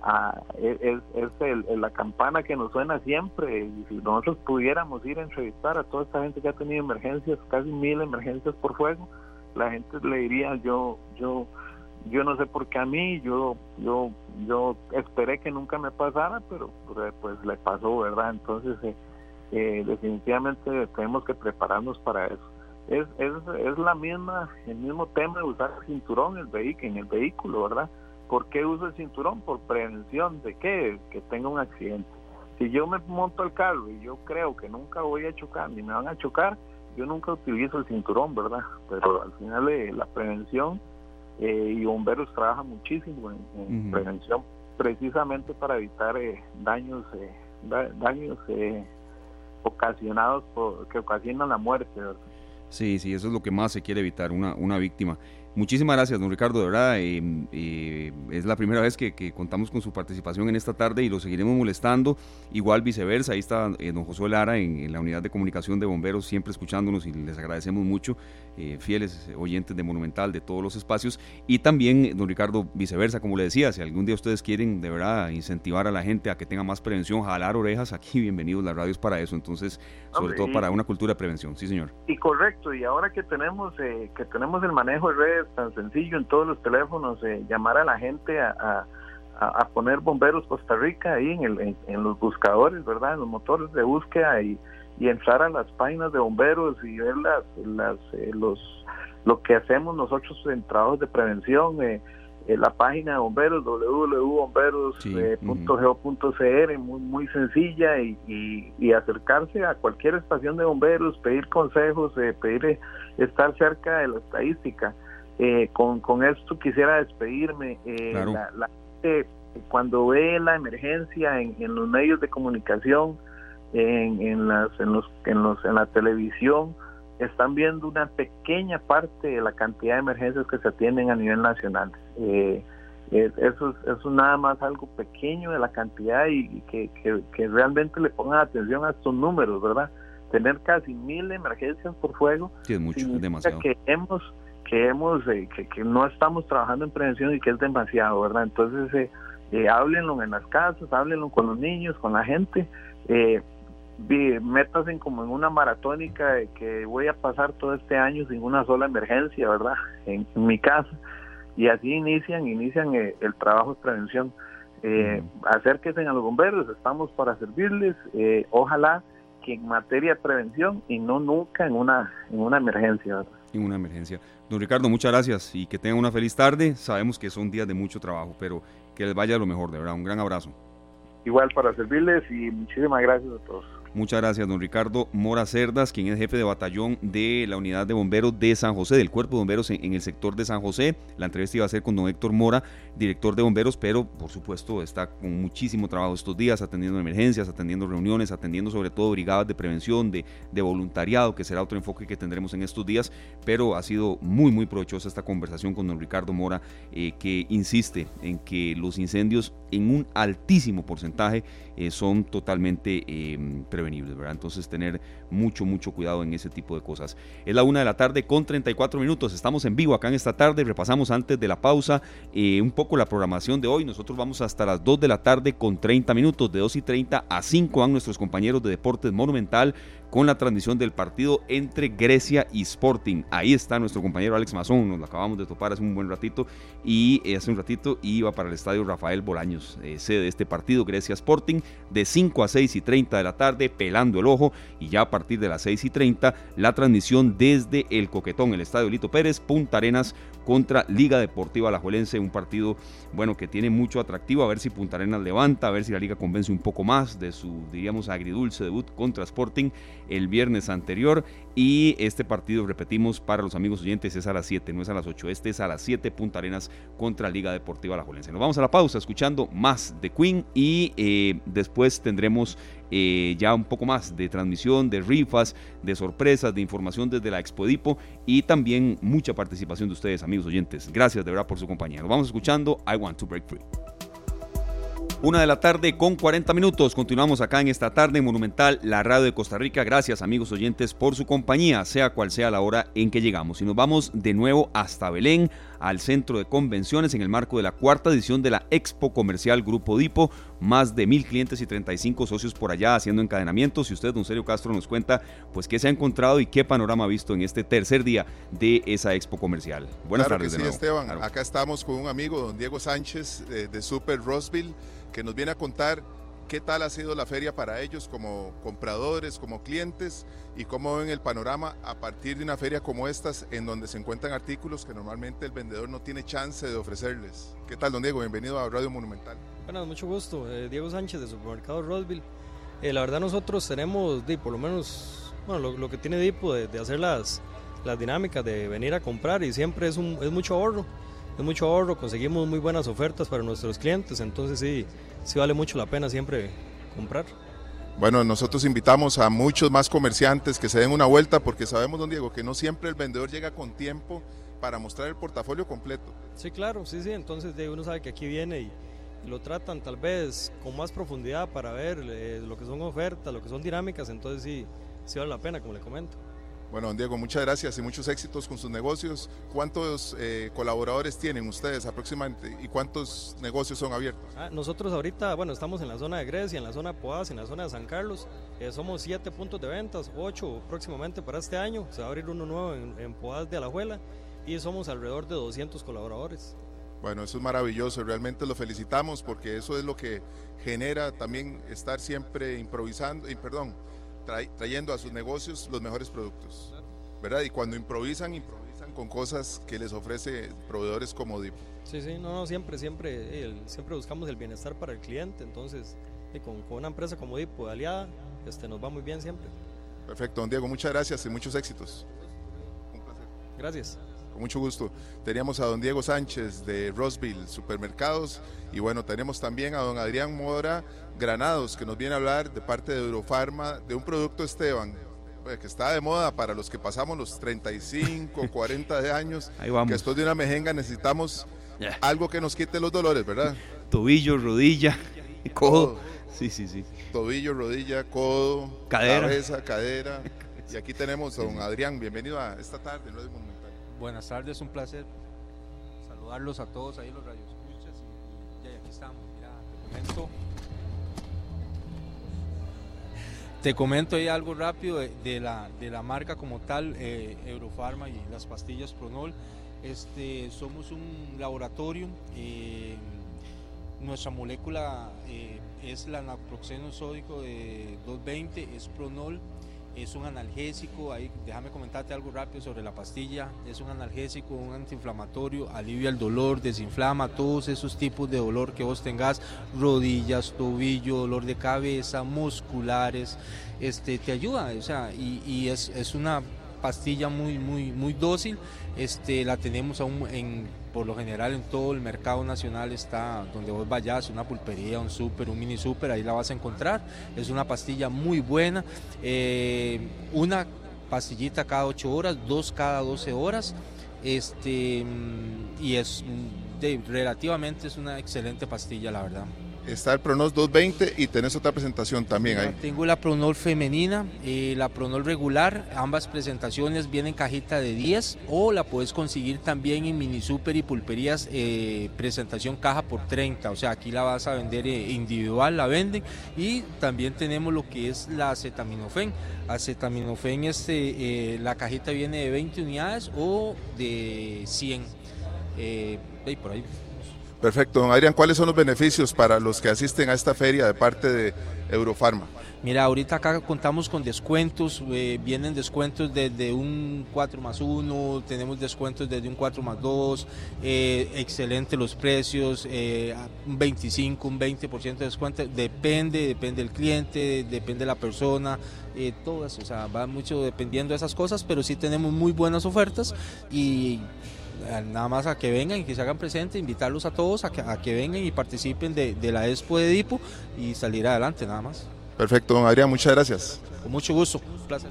ah, es, es la campana que nos suena siempre. Y si nosotros pudiéramos ir a entrevistar a toda esta gente que ha tenido emergencias, casi mil emergencias por fuego, la gente le diría yo yo yo no sé por qué a mí, yo, yo, yo esperé que nunca me pasara, pero pues le pasó, ¿verdad? Entonces, eh, eh, definitivamente tenemos que prepararnos para eso. Es, es, es la misma, el mismo tema de usar el cinturón el, vehículo, en el vehículo, ¿verdad? ¿Por qué uso el cinturón? Por prevención de qué? Que tenga un accidente. Si yo me monto el carro y yo creo que nunca voy a chocar ni me van a chocar, yo nunca utilizo el cinturón, ¿verdad? Pero al final eh, la prevención eh, y bomberos trabajan muchísimo en, prevención precisamente para evitar eh, daños eh, daños ocasionados por, que ocasionan la muerte sí sí eso es lo que más se quiere evitar una una víctima Muchísimas gracias, don Ricardo, de verdad. Eh, eh, es la primera vez que, contamos con su participación en esta tarde y lo seguiremos molestando. Igual viceversa, ahí está eh, don Josué Lara en, la unidad de comunicación de bomberos, siempre escuchándonos y les agradecemos mucho, fieles oyentes de Monumental, de todos los espacios. Y también, don Ricardo, viceversa, como le decía, si algún día ustedes quieren de verdad incentivar a la gente a que tenga más prevención, jalar orejas, aquí bienvenidos, las radios para eso. Entonces, sobre todo para una cultura de prevención. Sí, señor. Y correcto, y ahora que tenemos, que tenemos el manejo de redes, tan sencillo en todos los teléfonos, eh, llamar a la gente a, a, poner bomberos Costa Rica ahí en, el, en, los buscadores, ¿verdad? En los motores de búsqueda y, y entrar a las páginas de bomberos y ver las, las, eh, los, lo que hacemos nosotros en trabajos de prevención. Eh, la página de bomberos www.bomberos.go.cr muy muy sencilla y, y, acercarse a cualquier estación de bomberos pedir consejos pedir estar cerca de la estadística eh, con, con esto quisiera despedirme. Eh, la, cuando ve la emergencia en, en, los medios de comunicación, en, en, las, en, los, en, los, en la televisión, están viendo una pequeña parte de la cantidad de emergencias que se atienden a nivel nacional. Eh, eso, es nada más algo pequeño de la cantidad y, que, que, realmente le pongan atención a estos números, ¿verdad? Tener casi mil emergencias por fuego. Sí, es mucho, demasiado. Que hemos que hemos eh, que, no estamos trabajando en prevención y que es demasiado, ¿verdad? Entonces, eh, eh, háblenlo en las casas, háblenlo con los niños, con la gente, eh, en como en una maratónica de que voy a pasar todo este año sin una sola emergencia, ¿verdad? En, mi casa. Y así inician, inician eh, el trabajo de prevención. Eh, acérquense a los bomberos, estamos para servirles. ojalá que en materia de prevención y no nunca en una, en una emergencia, ¿verdad? En una emergencia. Don Ricardo, muchas gracias y que tengan una feliz tarde. Sabemos que son días de mucho trabajo, pero que les vaya lo mejor, de verdad. Un gran abrazo. Igual para servirles y muchísimas gracias a todos. Muchas gracias, don Ricardo Mora Cerdas, quien es jefe de batallón de la unidad de bomberos de San José, del cuerpo de bomberos en, el sector de San José. La entrevista iba a ser con don Héctor Mora, director de bomberos, pero por supuesto está con muchísimo trabajo estos días, atendiendo emergencias, atendiendo reuniones, atendiendo sobre todo brigadas de prevención, de, voluntariado, que será otro enfoque que tendremos en estos días. Pero ha sido muy, muy provechosa esta conversación con don Ricardo Mora, eh, que insiste en que los incendios en un altísimo porcentaje eh, son totalmente eh, Entonces tener mucho, mucho cuidado en ese tipo de cosas. Es la una de la tarde con 34 minutos, estamos en vivo acá en esta tarde, repasamos antes de la pausa eh, un poco la programación de hoy, nosotros vamos hasta las 2 de la tarde con 30 minutos, de 2 y 30 a 5 van nuestros compañeros de Deportes Monumental con la transmisión del partido entre Grecia y Sporting. Ahí está nuestro compañero Alex Mazón, nos lo acabamos de topar hace un buen ratito y eh, hace un ratito iba para el estadio Rafael Bolaños, eh, sede de este partido Grecia Sporting, de 5 a 6 y 30 de la tarde, pelando el ojo y ya a partir de las 6 y 30 la transmisión desde el Coquetón, el estadio Lito Pérez, Punta Arenas contra Liga Deportiva Alajuelense, un partido bueno que tiene mucho atractivo, a ver si Punta Arenas levanta, a ver si la liga convence un poco más de su diríamos agridulce debut contra Sporting el viernes anterior y este partido, repetimos, para los amigos oyentes es a las 7, no es a las 8, este es a las 7 Punta Arenas contra Liga Deportiva La Jolense. Nos vamos a la pausa escuchando más de Queen y eh, después tendremos eh, ya un poco más de transmisión, de rifas, de sorpresas, de información desde la Expodipo y también mucha participación de ustedes, amigos oyentes. Gracias de verdad por su compañía. Nos vamos escuchando I Want to Break Free. Una de la tarde con 40 minutos. Continuamos acá en esta tarde Monumental, la radio de Costa Rica. Gracias amigos oyentes por su compañía, sea cual sea la hora en que llegamos. Y nos vamos de nuevo hasta Belén, al centro de convenciones en el marco de la cuarta edición de la Expo Comercial Grupo Dipo. Más de mil clientes y 35 socios por allá haciendo encadenamientos. Y usted, don Sergio Castro, nos cuenta pues qué se ha encontrado y qué panorama ha visto en este tercer día de esa Expo Comercial. Buenas tardes. sí, Esteban. Acá estamos con un amigo, don Diego Sánchez, de, de Super Roseville que nos viene a contar qué tal ha sido la feria para ellos como compradores, como clientes y cómo ven el panorama a partir de una feria como estas en donde se encuentran artículos que normalmente el vendedor no tiene chance de ofrecerles. ¿Qué tal, don Diego? Bienvenido a Radio Monumental. Bueno, mucho gusto. Eh, Diego Sánchez de Supermercado Roseville. Eh, la verdad nosotros tenemos, por lo menos, bueno, lo, que tiene Dipo de, de, hacer las, las dinámicas, de venir a comprar y siempre es, un, es mucho ahorro es mucho ahorro, conseguimos muy buenas ofertas para nuestros clientes, entonces sí, sí vale mucho la pena siempre comprar. Bueno, nosotros invitamos a muchos más comerciantes que se den una vuelta porque sabemos, don Diego, que no siempre el vendedor llega con tiempo para mostrar el portafolio completo. Sí, claro, sí, sí, entonces uno sabe que aquí viene y lo tratan tal vez con más profundidad para ver eh, lo que son ofertas, lo que son dinámicas, entonces sí, sí vale la pena, como le comento. Bueno, don Diego, muchas gracias y muchos éxitos con sus negocios. ¿Cuántos eh, colaboradores tienen ustedes aproximadamente y cuántos negocios son abiertos? Ah, nosotros ahorita, bueno, estamos en la zona de Grecia, en la zona de Poás, en la zona de San Carlos. Eh, somos siete puntos de ventas, ocho próximamente para este año. Se va a abrir uno nuevo en, en Poás de Alajuela y somos alrededor de 200 colaboradores. Bueno, eso es maravilloso, realmente lo felicitamos porque eso es lo que genera también estar siempre improvisando, y perdón, trayendo a sus negocios los mejores productos. ¿Verdad? Y cuando improvisan, improvisan con cosas que les ofrece proveedores como DIP. Sí, sí, no, no siempre, siempre, siempre buscamos el bienestar para el cliente, entonces con, con, una empresa como DIP aliada, este, nos va muy bien siempre. Perfecto, don Diego, muchas gracias y muchos éxitos. Un placer. Gracias. Con mucho gusto. Teníamos a don Diego Sánchez de Roseville Supermercados y bueno, tenemos también a don Adrián Mora Granados que nos viene a hablar de parte de Eurofarma de un producto Esteban pues, que está de moda para los que pasamos los 35, 40 de años, Ahí vamos. que después de una mejenga necesitamos algo que nos quite los dolores, ¿verdad? Tobillo, rodilla, codo. Sí, sí, sí. Tobillo, rodilla, codo, cadera. cabeza, cadera. Y aquí tenemos a don Adrián, bienvenido a esta tarde, Buenas tardes, un placer saludarlos a todos ahí los radioescuchas y, y aquí estamos. Mira, te comento, te comento ahí algo rápido de, la, de la marca como tal, eh, Eurofarma y las pastillas Pronol. Este, somos un laboratorio, eh, nuestra molécula eh, es la naproxeno sódico de 220, es Pronol es un analgésico, ahí déjame comentarte algo rápido sobre la pastilla, es un analgésico, un antiinflamatorio, alivia el dolor, desinflama todos esos tipos de dolor que vos tengas, rodillas, tobillo, dolor de cabeza, musculares, este, te ayuda, o sea, y, es, es una pastilla muy, muy, muy dócil. Este, la tenemos aún en, por lo general en todo el mercado nacional está donde vos vayas, una pulpería, un súper, un mini súper, ahí la vas a encontrar. Es una pastilla muy buena. Eh, una pastillita cada 8 horas, dos cada 12 horas. Este, y es relativamente es una excelente pastilla, la verdad está el Pronos 220 y tenés otra presentación también ahí. Tengo la Pronol femenina y la Pronol regular. Ambas presentaciones vienen cajita de 10 o la puedes conseguir también en mini super y pulperías eh, presentación caja por 30. O sea, aquí la vas a vender eh, individual, la venden. Y también tenemos lo que es la acetaminofén. Acetaminofén, este, eh, la cajita viene de 20 unidades o de 100. por ahí Perfecto, don Adrián, ¿cuáles son los beneficios para los que asisten a esta feria de parte de Eurofarma? Mira, ahorita acá contamos con descuentos, eh, vienen descuentos desde un 4 más 1, tenemos descuentos desde un 4 más 2, eh, excelente los precios, eh, un 25, un 20% de descuento, depende, depende del cliente, depende de la persona, todo eso, o sea, va mucho dependiendo de esas cosas, pero sí tenemos muy buenas ofertas y nada más a que vengan y que se hagan presentes, invitarlos a todos a que, vengan y participen de, la Expo de Edipo y salir adelante, nada más. Perfecto, don Adrián, muchas gracias. Con mucho gusto, un placer.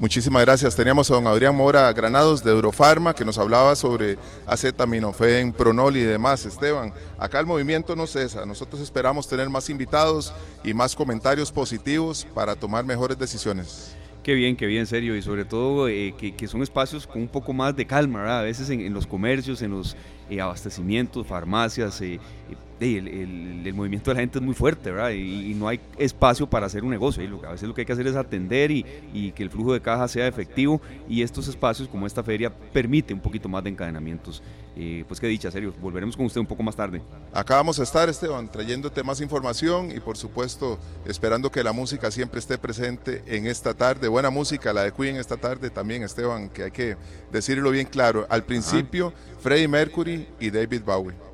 Muchísimas gracias. Teníamos a don Adrián Mora Granados de Eurofarma que nos hablaba sobre acetaminofén, Pronol y demás. Esteban, acá el movimiento no cesa. Nosotros esperamos tener más invitados y más comentarios positivos para tomar mejores decisiones. Qué bien, qué bien, serio. Y sobre todo eh, que, son espacios con un poco más de calma, ¿verdad? A veces en, los comercios, en los eh, abastecimientos, farmacias, eh, el, movimiento de la gente es muy fuerte, ¿verdad? Y, no hay espacio para hacer un negocio. Y a veces lo que hay que hacer es atender y, que el flujo de caja sea efectivo. Y estos espacios, como esta feria, permite un poquito más de encadenamientos. Eh, pues qué dicha, serio. Volveremos con usted un poco más tarde. Acá vamos a estar, Esteban, trayéndote más información y por supuesto esperando que la música siempre esté presente en esta tarde. Buena música, la de Queen esta tarde también, Esteban, que hay que decirlo bien claro. Al principio, Freddie Mercury y David Bowie.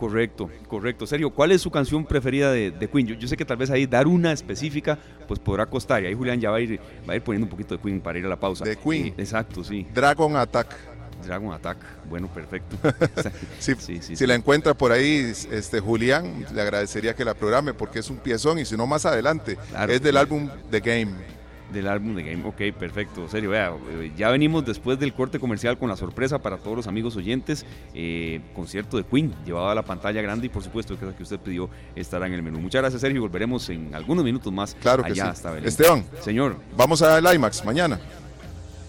Correcto, correcto. Serio, ¿cuál es su canción preferida de, Queen? Yo, sé que tal vez ahí dar una específica pues podrá costar y ahí Julián ya va a ir, va a ir poniendo un poquito de Queen para ir a la pausa. De Queen. exacto, sí. Dragon Attack. Dragon Attack, bueno, perfecto. si la encuentra por ahí, este Julián, le agradecería que la programe porque es un piezón y si no más adelante. es del álbum The Game del álbum de Game. Ok, perfecto. Serio, vea, eh, ya venimos después del corte comercial con la sorpresa para todos los amigos oyentes. Eh, concierto de Queen, llevado a la pantalla grande y por supuesto que que usted pidió estará en el menú. Muchas gracias, Sergio. Volveremos en algunos minutos más. Claro que allá sí. Hasta Esteban. Señor. Vamos a la IMAX mañana.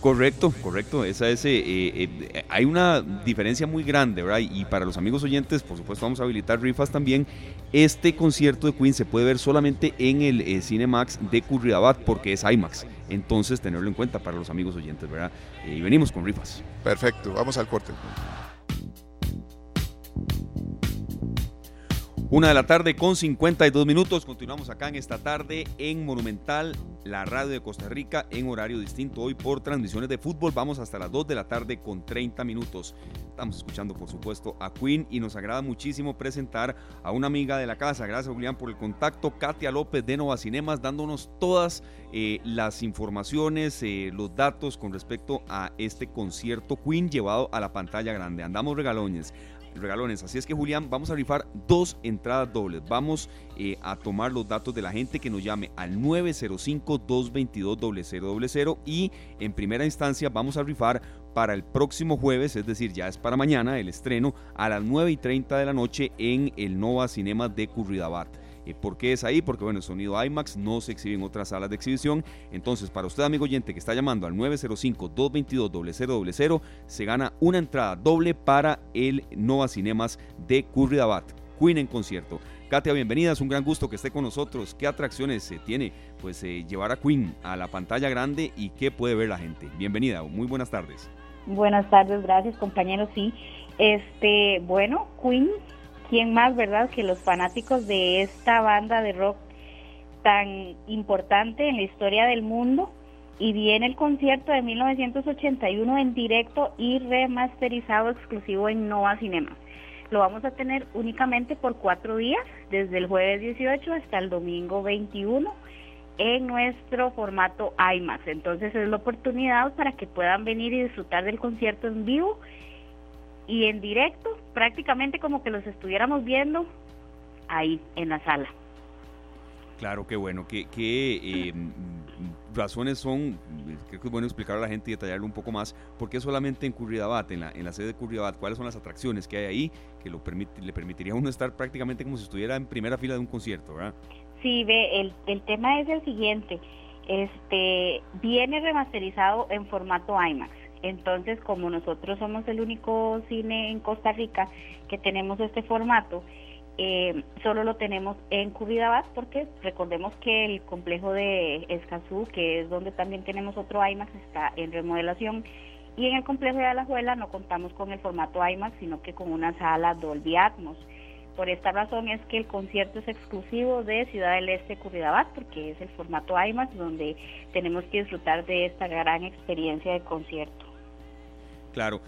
Correcto, correcto. Esa es, eh, eh, hay una diferencia muy grande, ¿verdad? Y para los amigos oyentes, por supuesto, vamos a habilitar rifas también. Este concierto de Queen se puede ver solamente en el eh, Cinemax de Curridabat porque es IMAX. Entonces, tenerlo en cuenta para los amigos oyentes, ¿verdad? y venimos con rifas. Perfecto, vamos al corte. Una de la tarde con 52 minutos. Continuamos acá en esta tarde en Monumental, la radio de Costa Rica, en horario distinto. Hoy por transmisiones de fútbol. Vamos hasta las 2 de la tarde con 30 minutos. Estamos escuchando, por supuesto, a Queen y nos agrada muchísimo presentar a una amiga de la casa. Gracias, Julián, por el contacto. Katia López de Nova Cinemas, dándonos todas eh, las informaciones, eh, los datos con respecto a este concierto Queen llevado a la pantalla grande. Andamos regalones regalones. Así es que Julián, vamos a rifar dos entradas dobles. Vamos eh, a tomar los datos de la gente que nos llame al 905-222-0000 y en primera instancia vamos a rifar para el próximo jueves, es decir, ya es para mañana el estreno a las 9 y 30 de la noche en el Nova Cinema de Curridabat. ¿Por qué es ahí? Porque bueno, el sonido IMAX no se exhibe en otras salas de exhibición. Entonces, para usted, amigo oyente, que está llamando al 905-222-0000, se gana una entrada doble para el Nova Cinemas de Curridabat. Queen en concierto. Katia, bienvenida, es un gran gusto que esté con nosotros. ¿Qué atracciones se tiene pues eh, llevar a Queen a la pantalla grande y qué puede ver la gente? Bienvenida, muy buenas tardes. Buenas tardes, gracias compañeros. Sí, este, bueno, Queen ¿quién más, verdad, que los fanáticos de esta banda de rock tan importante en la historia del mundo? y viene el concierto de 1981 en directo y remasterizado exclusivo en Nova Cinema. Lo vamos a tener únicamente por cuatro días, desde el jueves 18 hasta el domingo 21 en nuestro formato IMAX. Entonces es la oportunidad para que puedan venir y disfrutar del concierto en vivo y en directo, prácticamente como que los estuviéramos viendo ahí en la sala. Claro, qué bueno. ¿Qué, qué eh, razones son? Creo que es bueno explicar a la gente y detallarlo un poco más. ¿Por qué solamente en Curridabat, en la, en la sede de Curridabat? ¿Cuáles son las atracciones que hay ahí que lo permite, le permitiría a uno estar prácticamente como si estuviera en primera fila de un concierto, ¿verdad? Sí, ve, el, el tema es el siguiente. Este viene remasterizado en formato IMAX. Entonces, como nosotros somos el único cine en Costa Rica que tenemos este formato, eh, solo lo tenemos en Curridabat porque recordemos que el complejo de Escazú, que es donde también tenemos otro IMAX, está en remodelación y en el complejo de Alajuela no contamos con el formato IMAX, sino que con una sala Dolby Atmos. Por esta razón es que el concierto es exclusivo de Ciudad del Este Curridabat, porque es el formato IMAX donde tenemos que disfrutar de esta gran experiencia de concierto. Claro,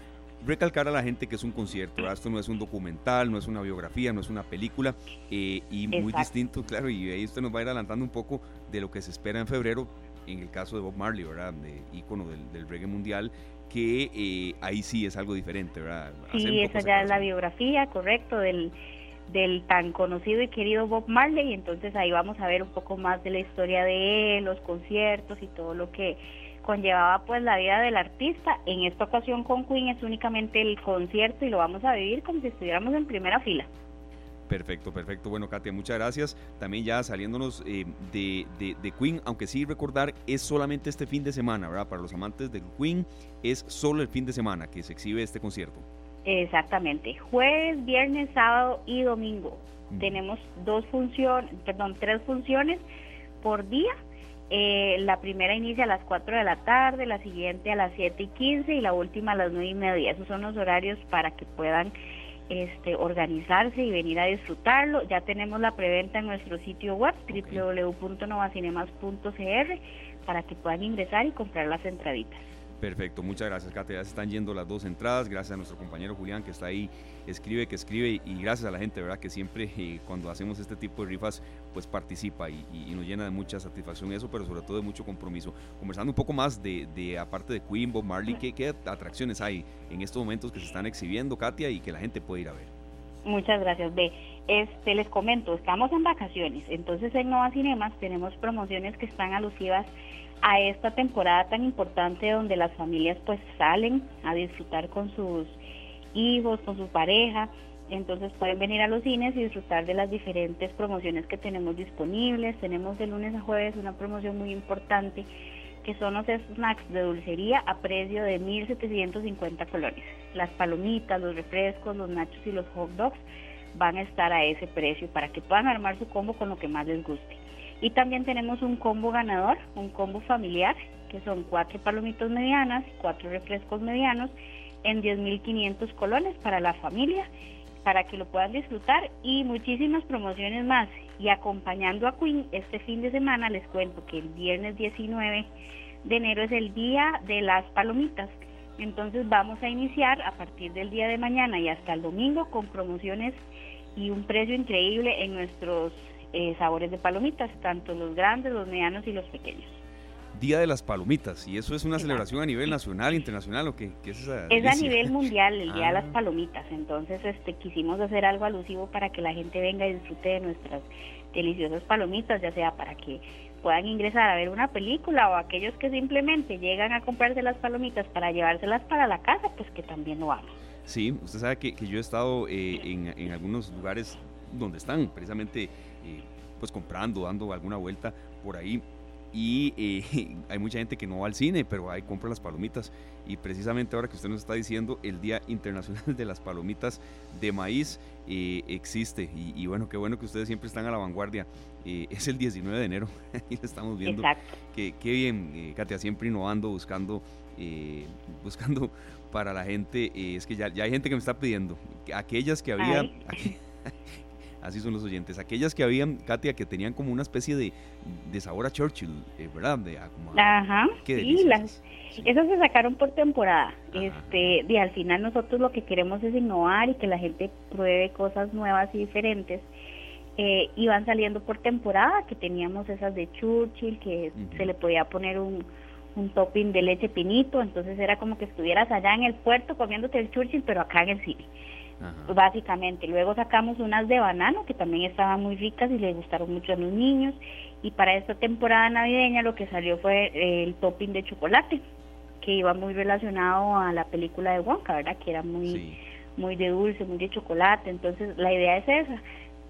recalcar a la gente que es un concierto, esto no es un documental, no es una biografía, no es una película, eh, y muy distinto, claro, y ahí usted nos va a ir adelantando un poco de lo que se espera en febrero, en el caso de Bob Marley, ¿verdad? De ícono del, reggae mundial, que eh, ahí sí es algo diferente, ¿verdad? Sí, esa ya es la biografía, correcto, del del tan conocido y querido Bob Marley, y entonces ahí vamos a ver un poco más de la historia de él, los conciertos y todo lo que conllevaba pues la vida del artista. En esta ocasión con Queen es únicamente el concierto y lo vamos a vivir como si estuviéramos en primera fila. Perfecto, perfecto. Bueno, Katia, muchas gracias. También ya saliéndonos eh, de, de, Queen, aunque sí recordar, es solamente este fin de semana, ¿verdad? Para los amantes de Queen, es solo el fin de semana que se exhibe este concierto. Exactamente, jueves, viernes, sábado y domingo. Tenemos dos funciones, perdón, tres funciones por día. Eh, la primera inicia a las 4 de la tarde, la siguiente a las 7 y 15 y la última a las 9 y media. Esos son los horarios para que puedan este, organizarse y venir a disfrutarlo. Ya tenemos la preventa en nuestro sitio web www.novacinemas.cr para que puedan ingresar y comprar las entraditas. Perfecto, muchas gracias, Katia. Ya se están yendo las dos entradas. Gracias a nuestro compañero Julián que está ahí, escribe, que escribe. Y gracias a la gente, ¿verdad? Que siempre eh, cuando hacemos este tipo de rifas, pues participa y, nos llena de mucha satisfacción eso, pero sobre todo de mucho compromiso. Conversando un poco más de, aparte de Queen, Bob Marley, ¿qué, ¿qué, atracciones hay en estos momentos que se están exhibiendo, Katia, y que la gente puede ir a ver? Muchas gracias, B. Este, les comento, estamos en vacaciones, entonces en Nova Cinemas tenemos promociones que están alusivas a esta temporada tan importante donde las familias pues salen a disfrutar con sus hijos, con su pareja, entonces pueden venir a los cines y disfrutar de las diferentes promociones que tenemos disponibles. Tenemos de lunes a jueves una promoción muy importante que son los snacks de dulcería a precio de 1.750 colones. Las palomitas, los refrescos, los nachos y los hot dogs van a estar a ese precio para que puedan armar su combo con lo que más les guste. Y también tenemos un combo ganador, un combo familiar, que son cuatro palomitas medianas, cuatro refrescos medianos en 10.500 colones para la familia, para que lo puedan disfrutar y muchísimas promociones más. Y acompañando a Queen este fin de semana les cuento que el viernes 19 de enero es el día de las palomitas. Entonces vamos a iniciar a partir del día de mañana y hasta el domingo con promociones y un precio increíble en nuestros eh, sabores de palomitas, tanto los grandes, los medianos y los pequeños. Día de las Palomitas, y eso es una celebración a nivel nacional, internacional, o qué, es esa Es a nivel mundial, el Día de las ah. Palomitas, entonces este quisimos hacer algo alusivo para que la gente venga y disfrute de nuestras deliciosas palomitas, ya sea para que puedan ingresar a ver una película o aquellos que simplemente llegan a comprarse las palomitas para llevárselas para la casa, pues que también lo hagan. Sí, usted sabe que, yo he estado eh, en, en algunos lugares donde están precisamente eh, pues comprando, dando alguna vuelta por ahí. Y eh, hay mucha gente que no va al cine, pero ahí compra las palomitas. Y precisamente ahora que usted nos está diciendo, el Día Internacional de las Palomitas de Maíz eh, existe. Y, bueno, qué bueno que ustedes siempre están a la vanguardia. es el 19 de enero y estamos viendo. Que, qué bien, Katia, siempre innovando, buscando, buscando para la gente. es que ya, ya, hay gente que me está pidiendo. Aquellas que había Así son los oyentes. Aquellas que habían, Katia, que tenían como una especie de, de sabor a Churchill, eh, ¿verdad? De, Ajá. sí, las, esas se sacaron por temporada. Este, y al final nosotros lo que queremos es innovar y que la gente pruebe cosas nuevas y diferentes. Eh, iban saliendo por temporada, que teníamos esas de Churchill, que se le podía poner un, un topping de leche pinito, entonces era como que estuvieras allá en el puerto comiéndote el Churchill, pero acá en el cine básicamente. Luego sacamos unas de banano que también estaban muy ricas y les gustaron mucho a los niños. Y para esta temporada navideña lo que salió fue el topping de chocolate, que iba muy relacionado a la película de Wonka, ¿verdad? Que era muy, muy de dulce, muy de chocolate. Entonces la idea es esa.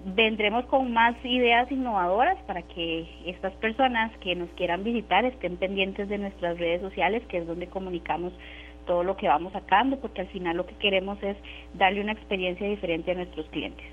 Vendremos con más ideas innovadoras para que estas personas que nos quieran visitar estén pendientes de nuestras redes sociales, que es donde comunicamos todo lo que vamos sacando, porque al final lo que queremos es darle una experiencia diferente a nuestros clientes.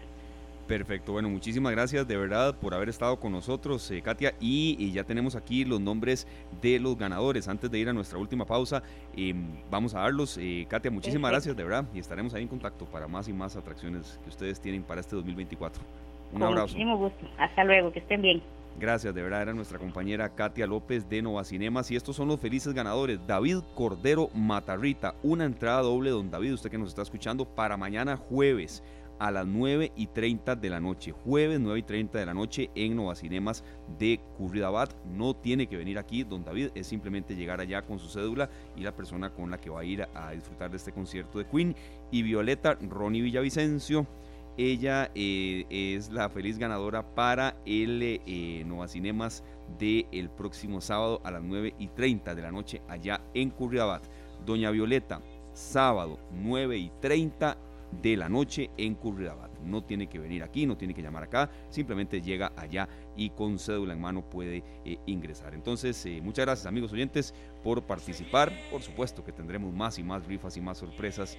Perfecto, bueno, muchísimas gracias de verdad por haber estado con nosotros, eh, Katia, y, ya tenemos aquí los nombres de los ganadores. Antes de ir a nuestra última pausa, em, vamos a darlos. Eh, Katia, muchísimas gracias de verdad y estaremos ahí en contacto para más y más atracciones que ustedes tienen para este 2024. Un abrazo. Muchísimo gusto. Hasta luego, que estén bien. Gracias, de verdad era nuestra compañera Katia López de Nova Cinemas y estos son los felices ganadores. David Cordero Matarrita, una entrada doble, don David, usted que nos está escuchando, para mañana jueves a las 9 y 30 de la noche. Jueves 9 y 30 de la noche en Nova Cinemas de Curridabat. No tiene que venir aquí, don David, es simplemente llegar allá con su cédula y la persona con la que va a ir a, disfrutar de este concierto de Queen. Y Violeta Ronnie Villavicencio ella eh, es la feliz ganadora para el eh, Nova Cinemas del próximo sábado a las 9 y 30 de la noche allá en Curriabat. Doña Violeta, sábado 9 y 30 de la noche en Curriabat. No tiene que venir aquí, no tiene que llamar acá, simplemente llega allá y con cédula en mano puede eh, ingresar. Entonces, muchas gracias amigos oyentes por participar. Por supuesto que tendremos más y más rifas y más sorpresas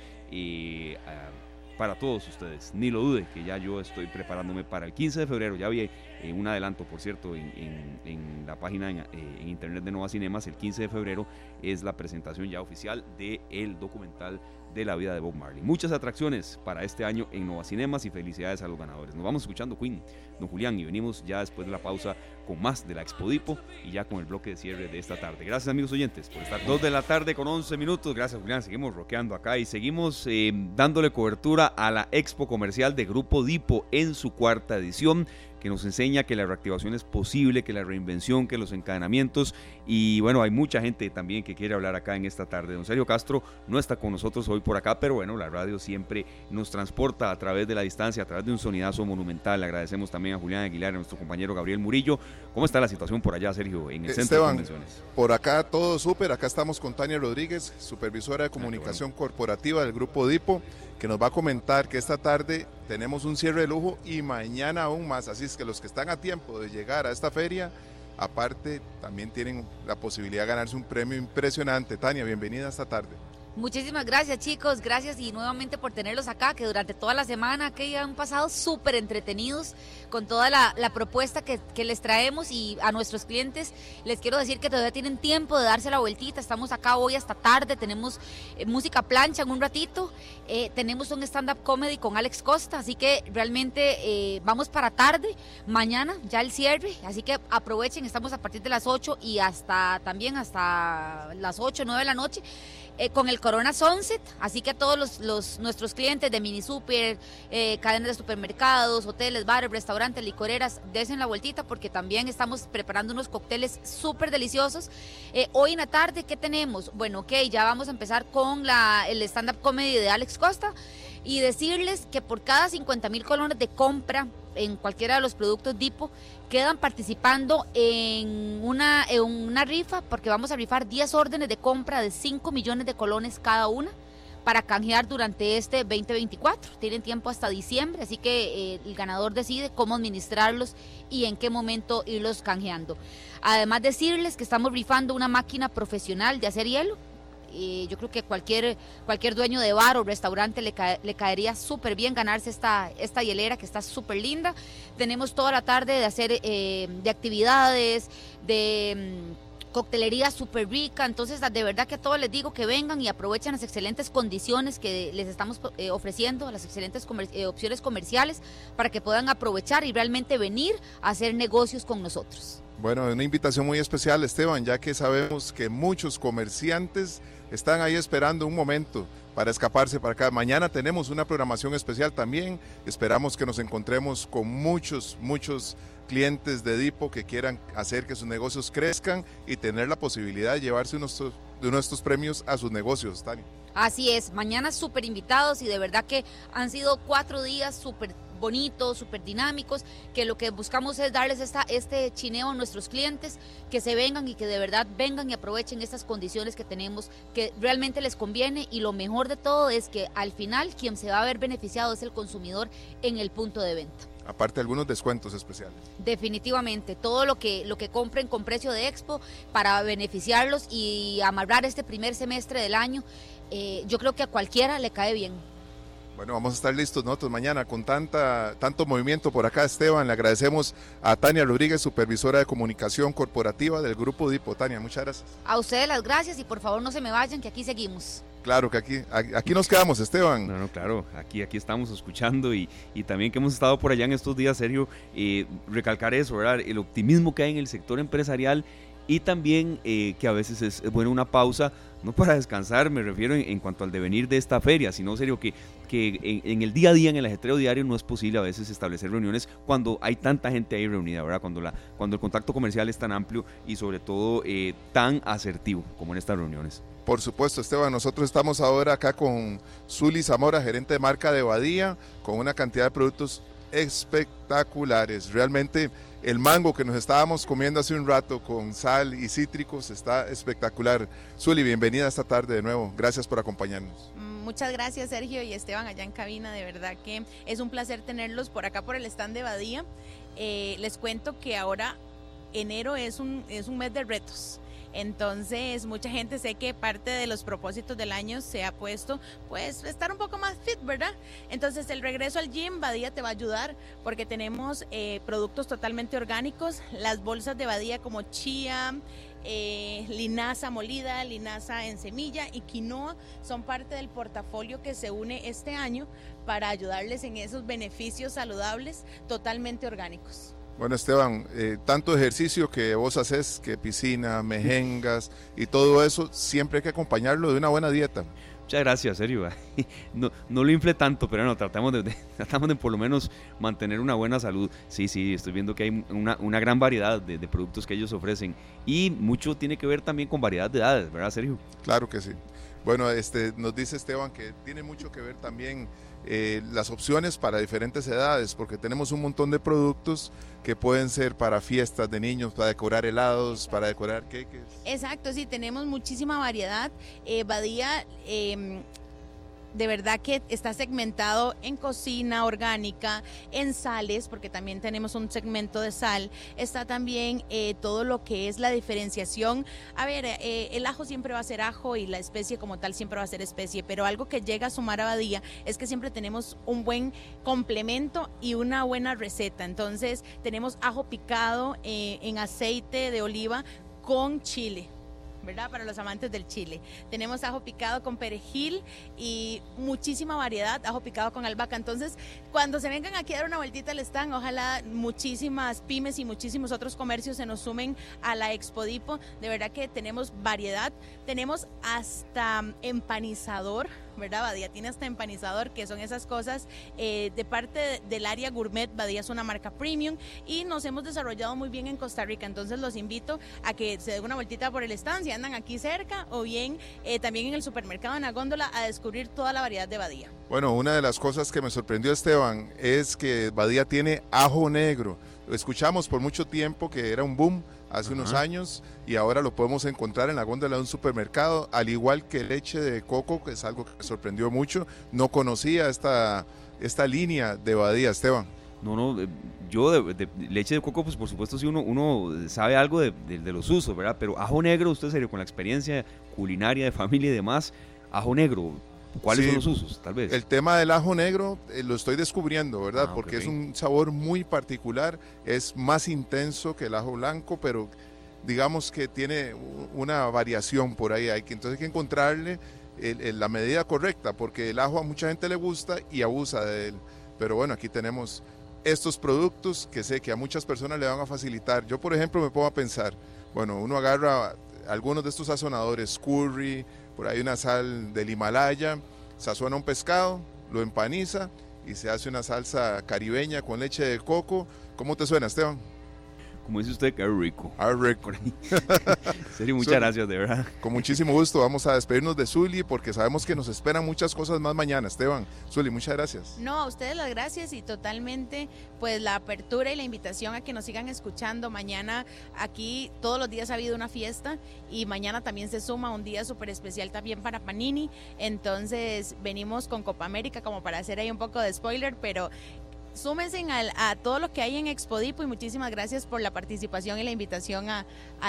para todos ustedes. Ni lo dude que ya yo estoy preparándome para el 15 de febrero. Ya vi eh, un adelanto, por cierto, en, la página eh, en, internet de Nova Cinemas. El 15 de febrero es la presentación ya oficial del el documental de la vida de Bob Marley. Muchas atracciones para este año en Nova Cinemas y felicidades a los ganadores. Nos vamos escuchando Queen, don Julián, y venimos ya después de la pausa con más de la Expodipo y ya con el bloque de cierre de esta tarde. Gracias amigos oyentes por estar. Dos de la tarde con 11 minutos. Gracias Julián. Seguimos roqueando acá y seguimos eh, dándole cobertura a la Expo Comercial de Grupo Dipo en su cuarta edición que nos enseña que la reactivación es posible, que la reinvención, que los encadenamientos y bueno, hay mucha gente también que quiere hablar acá en esta tarde. Don Sergio Castro no está con nosotros hoy por acá, pero bueno, la radio siempre nos transporta a través de la distancia, a través de un sonidazo monumental. Le agradecemos también a Julián Aguilar, a nuestro compañero Gabriel Murillo. ¿Cómo está la situación por allá, Sergio, en el centro de convenciones? Por acá todo súper, acá estamos con Tania Rodríguez, supervisora de ah, comunicación corporativa del Grupo DIPO que nos va a comentar que esta tarde tenemos un cierre de lujo y mañana aún más. Así es que los que están a tiempo de llegar a esta feria, aparte también tienen la posibilidad de ganarse un premio impresionante. Tania, bienvenida esta tarde. Muchísimas gracias chicos, gracias y nuevamente por tenerlos acá, que durante toda la semana que han pasado súper entretenidos con toda la, propuesta que, les traemos. Y a nuestros clientes les quiero decir que todavía tienen tiempo de darse la vueltita, estamos acá hoy hasta tarde, tenemos eh, música plancha en un ratito, eh, tenemos un stand-up comedy con Alex Costa, así que realmente eh, vamos para tarde, mañana ya el cierre, así que aprovechen, estamos a partir de las 8 y hasta también hasta las 8, 9 de la noche. Eh, con el Corona Sunset, así que a todos los, nuestros clientes de mini super, eh, cadenas de supermercados, hoteles, bares, restaurantes, licoreras, desen la vueltita porque también estamos preparando unos cócteles súper deliciosos. Eh, hoy en la tarde, ¿qué tenemos? Bueno, ok, ya vamos a empezar con la, el stand-up comedy de Alex Costa y decirles que por cada 50 mil colones de compra en cualquiera de los productos DIPO quedan participando en una, en una rifa porque vamos a rifar 10 órdenes de compra de 5 millones de colones cada una para canjear durante este 2024. Tienen tiempo hasta diciembre, así que eh, el ganador decide cómo administrarlos y en qué momento irlos canjeando. Además decirles que estamos rifando una máquina profesional de hacer hielo yo creo que cualquier, cualquier dueño de bar o restaurante le, le caería súper bien ganarse esta, esta hielera que está súper linda. Tenemos toda la tarde de hacer eh, de actividades, de... Mm, coctelería súper rica, entonces de verdad que a todos les digo que vengan y aprovechen las excelentes condiciones que les estamos eh, ofreciendo, las excelentes eh, opciones comerciales para que puedan aprovechar y realmente venir a hacer negocios con nosotros. Bueno, una invitación muy especial Esteban, ya que sabemos que muchos comerciantes están ahí esperando un momento para escaparse para acá. Mañana tenemos una programación especial también. Esperamos que nos encontremos con muchos, muchos clientes de Dipo que quieran hacer que sus negocios crezcan y tener la posibilidad de llevarse de uno de estos premios a sus negocios, Tania. Así es, mañana súper invitados y de verdad que han sido cuatro días súper bonitos, súper dinámicos, que lo que buscamos es darles esta, este chineo a nuestros clientes, que se vengan y que de verdad vengan y aprovechen estas condiciones que tenemos, que realmente les conviene y lo mejor de todo es que al final quien se va a ver beneficiado es el consumidor en el punto de venta. Aparte algunos descuentos especiales. Definitivamente, todo lo que, lo que compren con precio de expo para beneficiarlos y amarrar este primer semestre del año, eh, yo creo que a cualquiera le cae bien. Bueno, vamos a estar listos nosotros mañana con tanta, tanto movimiento por acá, Esteban. Le agradecemos a Tania Rodríguez, supervisora de comunicación corporativa del Grupo Dipo. Tania, muchas gracias. A ustedes las gracias y por favor no se me vayan, que aquí seguimos. Claro que aquí, aquí nos quedamos, Esteban. No, no, claro, aquí, aquí estamos escuchando y, y también que hemos estado por allá en estos días, Sergio, eh, recalcar eso, ¿verdad? El optimismo que hay en el sector empresarial y también eh, que a veces es, buena una pausa no para descansar, me refiero en, cuanto al devenir de esta feria, sino serio que, que en, el día a día, en el ajetreo diario, no es posible a veces establecer reuniones cuando hay tanta gente ahí reunida, ¿verdad? Cuando, la, cuando el contacto comercial es tan amplio y sobre todo eh, tan asertivo como en estas reuniones. Por supuesto, Esteban, nosotros estamos ahora acá con Zuli Zamora, gerente de marca de Badía, con una cantidad de productos espectaculares. Realmente el mango que nos estábamos comiendo hace un rato con sal y cítricos está espectacular. Zuli, bienvenida esta tarde de nuevo. Gracias por acompañarnos. Mm, muchas gracias Sergio y Esteban allá en cabina. De verdad que es un placer tenerlos por acá por el stand de Badía. Eh, les cuento que ahora enero es un, es un mes de retos. Entonces, mucha gente sé que parte de los propósitos del año se ha puesto, pues, estar un poco más fit, ¿verdad? Entonces, el regreso al gym, Badía te va a ayudar porque tenemos eh, productos totalmente orgánicos, las bolsas de Badía como chía, eh, linaza molida, linaza en semilla y quinoa son parte del portafolio que se une este año para ayudarles en esos beneficios saludables totalmente orgánicos. Bueno, Esteban, eh, tanto ejercicio que vos haces, que piscina, mejengas y todo eso, siempre hay que acompañarlo de una buena dieta. Muchas gracias, serio. No, no lo infle tanto, pero no, tratamos de, tratamos de por lo menos mantener una buena salud. Sí, sí, estoy viendo que hay una, una gran variedad de, de, productos que ellos ofrecen y mucho tiene que ver también con variedad de edades, ¿verdad, Sergio? Claro que sí. Bueno, este, nos dice Esteban que tiene mucho que ver también eh, las opciones para diferentes edades, porque tenemos un montón de productos que pueden ser para fiestas de niños, para decorar helados, para decorar queques. Exacto, sí, tenemos muchísima variedad. Eh, Badía eh, de verdad que está segmentado en cocina orgánica, en sales, porque también tenemos un segmento de sal. Está también eh, todo lo que es la diferenciación. A ver, eh, el ajo siempre va a ser ajo y la especie como tal siempre va a ser especie, pero algo que llega a sumar a Badía es que siempre tenemos un buen complemento y una buena receta. Entonces, tenemos ajo picado eh, en aceite de oliva con chile ¿verdad? Para los amantes del chile. Tenemos ajo picado con perejil y muchísima variedad, ajo picado con albahaca. Entonces, cuando se vengan aquí a dar una vueltita al stand, ojalá muchísimas pymes y muchísimos otros comercios se nos sumen a la Expodipo. De verdad que tenemos variedad. Tenemos hasta empanizador ¿verdad? Badía tiene hasta empanizador, que son esas cosas eh, de parte del área gourmet. Badía es una marca premium y nos hemos desarrollado muy bien en Costa Rica. Entonces los invito a que se den una vueltita por el stand, si andan aquí cerca o bien eh, también en el supermercado en la góndola a descubrir toda la variedad de Badía. Bueno, una de las cosas que me sorprendió Esteban es que Badía tiene ajo negro. Lo escuchamos por mucho tiempo que era un boom hace unos años y ahora lo podemos encontrar en la góndola de un supermercado, al igual que leche de coco, que es algo que me sorprendió mucho. No conocía esta, esta línea de Badía, Esteban. No, no, eh, yo de, leche de coco, pues por supuesto sí uno, uno sabe algo de, de, los usos, ¿verdad? Pero ajo negro, usted serio, con la experiencia culinaria de familia y demás, ajo negro, ¿Cuáles son los usos, tal vez? El tema del ajo negro eh, lo estoy descubriendo, ¿verdad? Ah, Porque es un sabor muy particular, es más intenso que el ajo blanco, pero digamos que tiene una variación por ahí, hay que, entonces hay que encontrarle la medida correcta, porque el ajo a mucha gente le gusta y abusa de él. Pero bueno, aquí tenemos estos productos que sé que a muchas personas le van a facilitar. Yo, por ejemplo, me pongo a pensar, bueno, uno agarra algunos de estos sazonadores, curry, por ahí una sal del Himalaya, sazona un pescado, lo empaniza y se hace una salsa caribeña con leche de coco. ¿Cómo te suena, Esteban? Como dice usted, qué rico. Ah, rico. Serio, muchas gracias, de verdad. Con muchísimo gusto. Vamos a despedirnos de Zuli porque sabemos que nos esperan muchas cosas más mañana. Esteban, Zuli, muchas gracias. No, a ustedes las gracias y totalmente pues la apertura y la invitación a que nos sigan escuchando. Mañana aquí todos los días ha habido una fiesta y mañana también se suma un día súper especial también para Panini. Entonces venimos con Copa América como para hacer ahí un poco de spoiler, pero súmense a todo lo que hay en Expodipo y muchísimas gracias por la participación y la invitación a,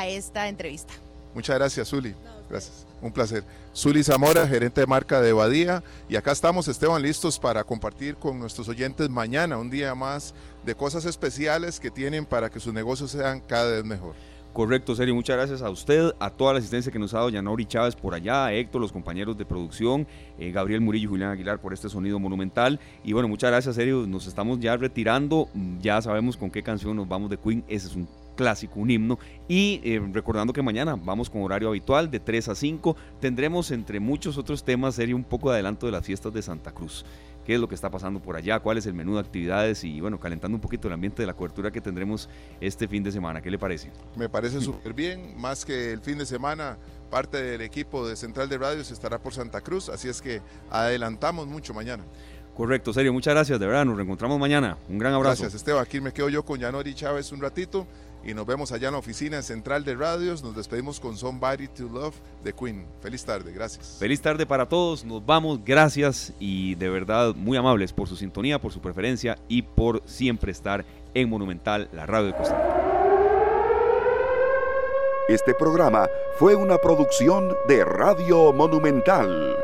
esta entrevista. Muchas gracias, Zuli. Gracias. Un placer. Zuli Zamora, gerente de marca de Badía. Y acá estamos, Esteban, listos para compartir con nuestros oyentes mañana, un día más de cosas especiales que tienen para que sus negocios sean cada vez mejor. Correcto, Sergio. Muchas gracias a usted, a toda la asistencia que nos ha dado Yanori Chávez por allá, a Héctor, los compañeros de producción, eh, Gabriel Murillo y Julián Aguilar por este sonido monumental. Y bueno, muchas gracias, Sergio. Nos estamos ya retirando. Ya sabemos con qué canción nos vamos de Queen. Ese es un clásico, un himno. Y eh, recordando que mañana vamos con horario habitual de 3 a 5. Tendremos, entre muchos otros temas, sería un poco de adelanto de las fiestas de Santa Cruz qué es lo que está pasando por allá, cuál es el menú de actividades y bueno, calentando un poquito el ambiente de la cobertura que tendremos este fin de semana. ¿Qué le parece? Me parece súper bien, más que el fin de semana parte del equipo de Central de Radios estará por Santa Cruz, así es que adelantamos mucho mañana. Correcto, serio, muchas gracias, de verdad, nos reencontramos mañana. Un gran abrazo. Gracias, Esteban. Aquí me quedo yo con Yanori Chávez un ratito y nos vemos allá en la oficina central de radios. Nos despedimos con Somebody to Love de Queen. Feliz tarde, gracias. Feliz tarde para todos, nos vamos, gracias y de verdad muy amables por su sintonía, por su preferencia y por siempre estar en Monumental, la radio de Costa Rica. Este programa fue una producción de Radio Monumental.